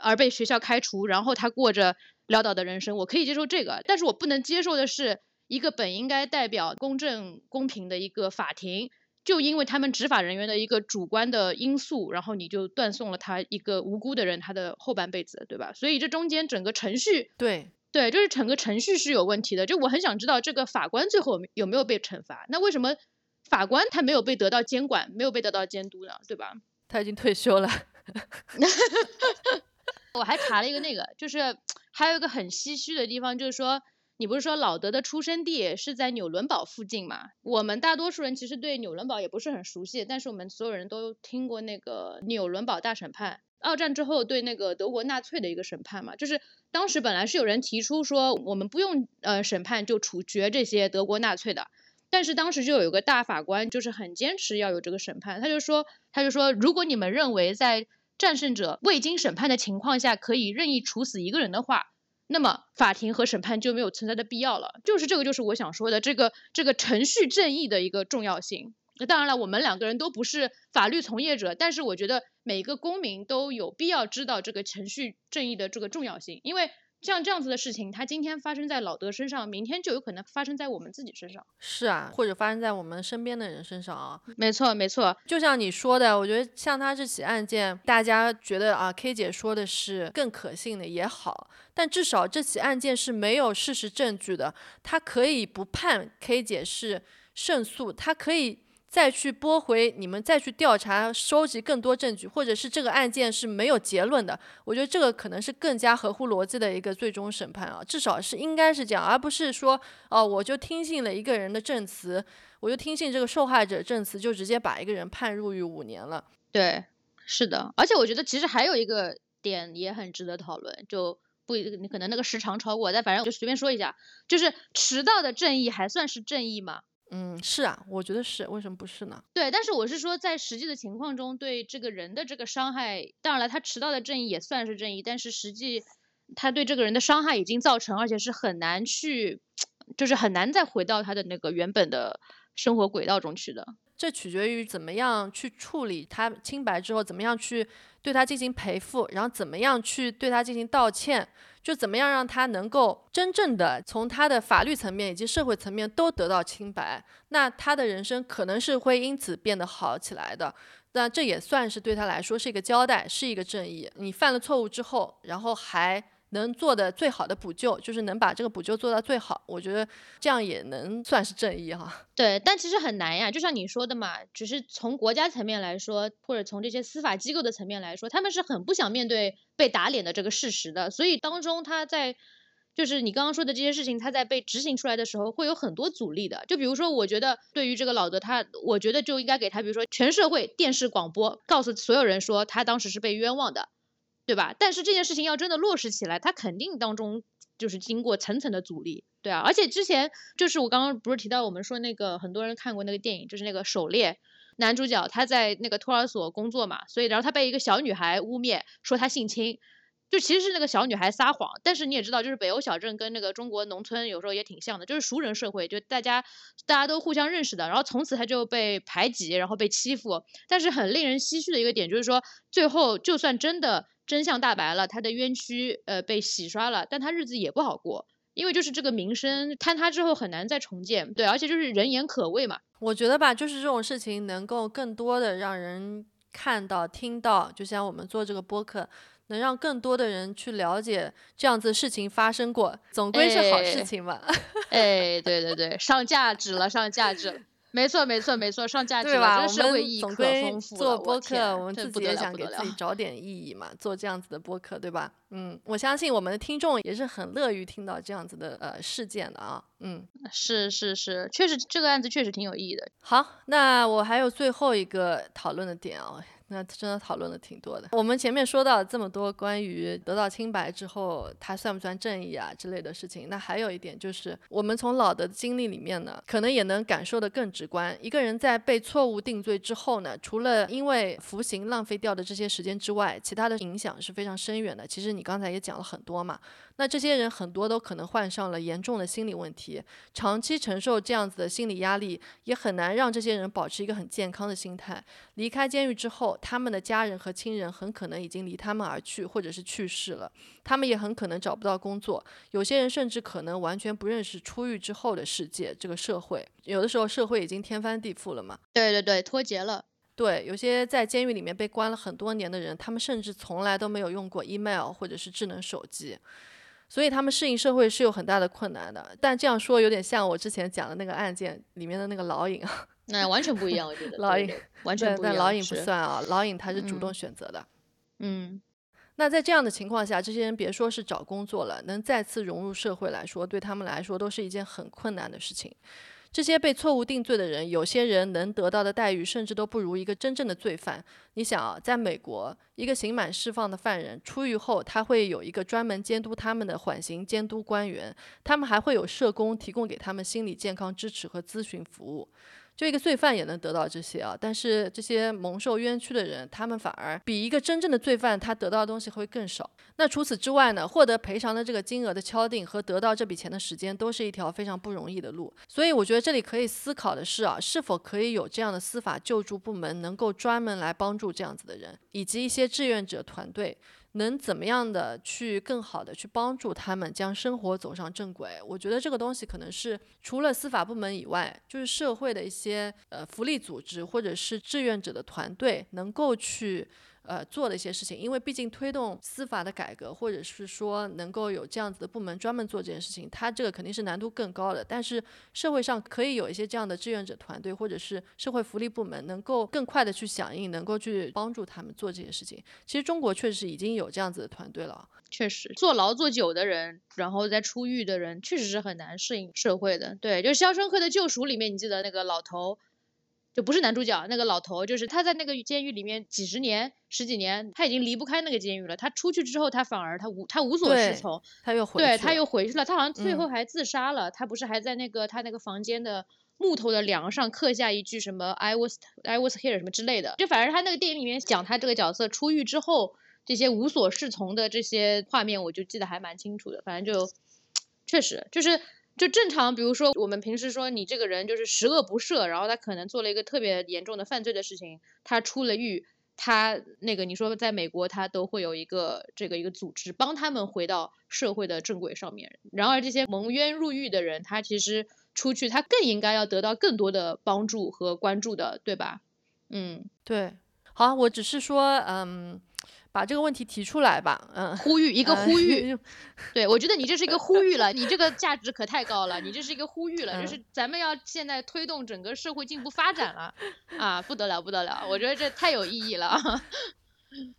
而被学校开除，然后他过着潦倒的人生，我可以接受这个，但是我不能接受的是一个本应该代表公正公平的一个法庭。就因为他们执法人员的一个主观的因素，然后你就断送了他一个无辜的人他的后半辈子，对吧？所以这中间整个程序，对对，就是整个程序是有问题的。就我很想知道这个法官最后有没有被惩罚？那为什么法官他没有被得到监管，没有被得到监督呢？对吧？(laughs) 他已经退休了。(laughs) 我还查了一个那个，就是还有一个很唏嘘的地方，就是说。你不是说老德的出生地是在纽伦堡附近吗？我们大多数人其实对纽伦堡也不是很熟悉，但是我们所有人都听过那个纽伦堡大审判，二战之后对那个德国纳粹的一个审判嘛。就是当时本来是有人提出说，我们不用呃审判就处决这些德国纳粹的，但是当时就有一个大法官就是很坚持要有这个审判，他就说他就说，如果你们认为在战胜者未经审判的情况下可以任意处死一个人的话。那么法庭和审判就没有存在的必要了，就是这个，就是我想说的这个这个程序正义的一个重要性。那当然了，我们两个人都不是法律从业者，但是我觉得每个公民都有必要知道这个程序正义的这个重要性，因为像这样子的事情，它今天发生在老德身上，明天就有可能发生在我们自己身上。是啊，或者发生在我们身边的人身上啊。没错，没错。就像你说的，我觉得像他这起案件，大家觉得啊，K 姐说的是更可信的也好，但至少这起案件是没有事实证据的，他可以不判 K 姐是胜诉，他可以。再去拨回你们，再去调查、收集更多证据，或者是这个案件是没有结论的，我觉得这个可能是更加合乎逻辑的一个最终审判啊，至少是应该是这样，而不是说哦，我就听信了一个人的证词，我就听信这个受害者证词，就直接把一个人判入狱五年了。对，是的，而且我觉得其实还有一个点也很值得讨论，就不你可能那个时长超过，但反正我就随便说一下，就是迟到的正义还算是正义吗？嗯，是啊，我觉得是，为什么不是呢？对，但是我是说，在实际的情况中，对这个人的这个伤害，当然了，他迟到的正义也算是正义，但是实际他对这个人的伤害已经造成，而且是很难去，就是很难再回到他的那个原本的生活轨道中去的。这取决于怎么样去处理他清白之后，怎么样去对他进行赔付，然后怎么样去对他进行道歉。就怎么样让他能够真正的从他的法律层面以及社会层面都得到清白，那他的人生可能是会因此变得好起来的。那这也算是对他来说是一个交代，是一个正义。你犯了错误之后，然后还。能做的最好的补救，就是能把这个补救做到最好。我觉得这样也能算是正义哈。(laughs) 对，但其实很难呀。就像你说的嘛，只是从国家层面来说，或者从这些司法机构的层面来说，他们是很不想面对被打脸的这个事实的。所以当中他在，就是你刚刚说的这些事情，他在被执行出来的时候，会有很多阻力的。就比如说，我觉得对于这个老德，他我觉得就应该给他，比如说全社会电视广播，告诉所有人说他当时是被冤枉的。对吧？但是这件事情要真的落实起来，它肯定当中就是经过层层的阻力，对啊。而且之前就是我刚刚不是提到我们说那个很多人看过那个电影，就是那个狩猎男主角他在那个托儿所工作嘛，所以然后他被一个小女孩污蔑说他性侵，就其实是那个小女孩撒谎。但是你也知道，就是北欧小镇跟那个中国农村有时候也挺像的，就是熟人社会，就大家大家都互相认识的。然后从此她就被排挤，然后被欺负。但是很令人唏嘘的一个点就是说，最后就算真的。真相大白了，她的冤屈呃被洗刷了，但她日子也不好过，因为就是这个名声坍塌之后很难再重建，对，而且就是人言可畏嘛。我觉得吧，就是这种事情能够更多的让人看到、听到，就像我们做这个播客，能让更多的人去了解这样子事情发生过，总归是好事情嘛。(laughs) 哎，对对对，上价值了，上价值了。没错，没错，没错，上价值了，这社会意义可丰富做播客，我们自己也想给自己找点意义嘛，做这样子的播客，对吧？嗯，我相信我们的听众也是很乐于听到这样子的呃事件的啊。嗯，是是是，确实这个案子确实挺有意义的。好，那我还有最后一个讨论的点啊。那真的讨论的挺多的。我们前面说到这么多关于得到清白之后他算不算正义啊之类的事情，那还有一点就是，我们从老的经历里面呢，可能也能感受的更直观。一个人在被错误定罪之后呢，除了因为服刑浪费掉的这些时间之外，其他的影响是非常深远的。其实你刚才也讲了很多嘛。那这些人很多都可能患上了严重的心理问题，长期承受这样子的心理压力，也很难让这些人保持一个很健康的心态。离开监狱之后，他们的家人和亲人很可能已经离他们而去，或者是去世了。他们也很可能找不到工作，有些人甚至可能完全不认识出狱之后的世界，这个社会。有的时候社会已经天翻地覆了嘛？对对对，脱节了。对，有些在监狱里面被关了很多年的人，他们甚至从来都没有用过 email 或者是智能手机。所以他们适应社会是有很大的困难的，但这样说有点像我之前讲的那个案件里面的那个老尹啊，(laughs) 那完全不一样，我觉得老尹完全不一样，但老尹不算啊，老尹他是主动选择的，嗯，那在这样的情况下，这些人别说是找工作了，能再次融入社会来说，对他们来说都是一件很困难的事情。这些被错误定罪的人，有些人能得到的待遇甚至都不如一个真正的罪犯。你想啊，在美国，一个刑满释放的犯人出狱后，他会有一个专门监督他们的缓刑监督官员，他们还会有社工提供给他们心理健康支持和咨询服务。就一个罪犯也能得到这些啊，但是这些蒙受冤屈的人，他们反而比一个真正的罪犯他得到的东西会更少。那除此之外呢，获得赔偿的这个金额的敲定和得到这笔钱的时间，都是一条非常不容易的路。所以我觉得这里可以思考的是啊，是否可以有这样的司法救助部门，能够专门来帮助这样子的人，以及一些志愿者团队。能怎么样的去更好的去帮助他们将生活走上正轨？我觉得这个东西可能是除了司法部门以外，就是社会的一些呃福利组织或者是志愿者的团队能够去。呃，做的一些事情，因为毕竟推动司法的改革，或者是说能够有这样子的部门专门做这件事情，它这个肯定是难度更高的。但是社会上可以有一些这样的志愿者团队，或者是社会福利部门，能够更快的去响应，能够去帮助他们做这些事情。其实中国确实已经有这样子的团队了。确实，坐牢坐久的人，然后再出狱的人，确实是很难适应社会的。对，就是《肖申克的救赎》里面，你记得那个老头。就不是男主角那个老头，就是他在那个监狱里面几十年、十几年，他已经离不开那个监狱了。他出去之后，他反而他无他无所适从，他又回对他又回去了。他好像最后还自杀了。他不是还在那个他那个房间的木头的梁上刻下一句什么 “I was I was here” 什么之类的。就反正他那个电影里面讲他这个角色出狱之后这些无所适从的这些画面，我就记得还蛮清楚的。反正就 (tsk) 确实就是。就正常，比如说我们平时说你这个人就是十恶不赦，然后他可能做了一个特别严重的犯罪的事情，他出了狱，他那个你说在美国他都会有一个这个一个组织帮他们回到社会的正轨上面。然而这些蒙冤入狱的人，他其实出去他更应该要得到更多的帮助和关注的，对吧？嗯，对。好，我只是说，嗯。把这个问题提出来吧，嗯，呼吁一个呼吁，(laughs) 对我觉得你这是一个呼吁了，你这个价值可太高了，你这是一个呼吁了，就是咱们要现在推动整个社会进步发展了，啊，不得了不得了，我觉得这太有意义了。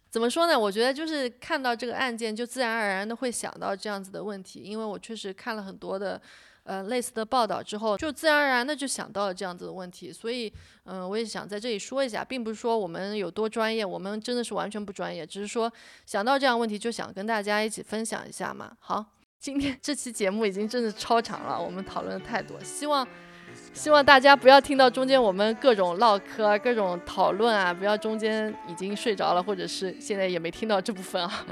怎么说呢？我觉得就是看到这个案件，就自然而然的会想到这样子的问题，因为我确实看了很多的。呃，类似的报道之后，就自然而然的就想到了这样子的问题，所以，嗯，我也想在这里说一下，并不是说我们有多专业，我们真的是完全不专业，只是说想到这样问题就想跟大家一起分享一下嘛。好，今天 (laughs) 这期节目已经真的超长了，我们讨论的太多，希望。希望大家不要听到中间我们各种唠嗑、各种讨论啊，不要中间已经睡着了，或者是现在也没听到这部分啊。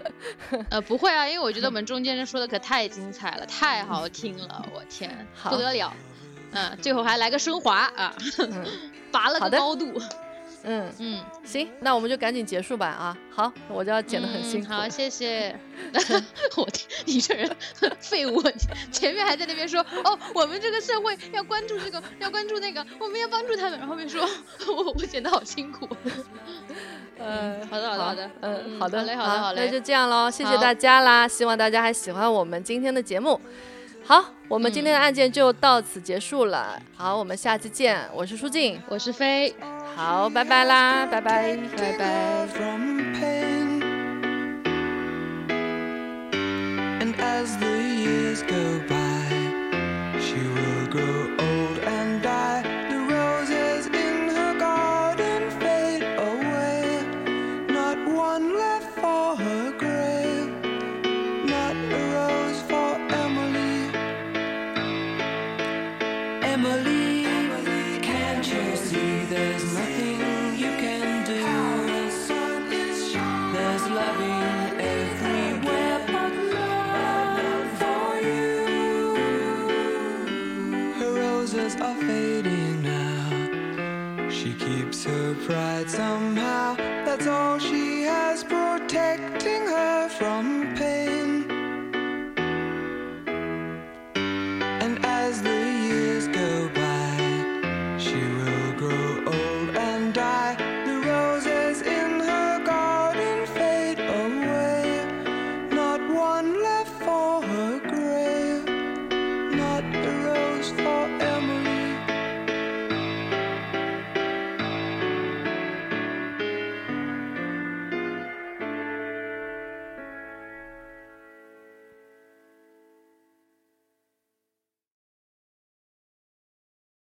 呃，不会啊，因为我觉得我们 (laughs) 中间说的可太精彩了，太好听了，我天，不得了。嗯，最后还来个升华啊，拔了个高度。嗯嗯，行，那我们就赶紧结束吧啊！好，我就要剪得很辛苦。好，谢谢。(laughs) 我天，你这人废物！前面还在那边说哦，我们这个社会要关注这个，要关注那个，我们要帮助他们。然后面说 (laughs) 我我剪得好辛苦。(laughs) 嗯，好的好的好的，嗯好的好嘞好嘞好嘞，那就这样喽，谢谢大家啦！希望大家还喜欢我们今天的节目。好，我们今天的案件就到此结束了。好，我们下期见。我是舒静，我是飞。好，拜拜啦，拜拜，拜拜。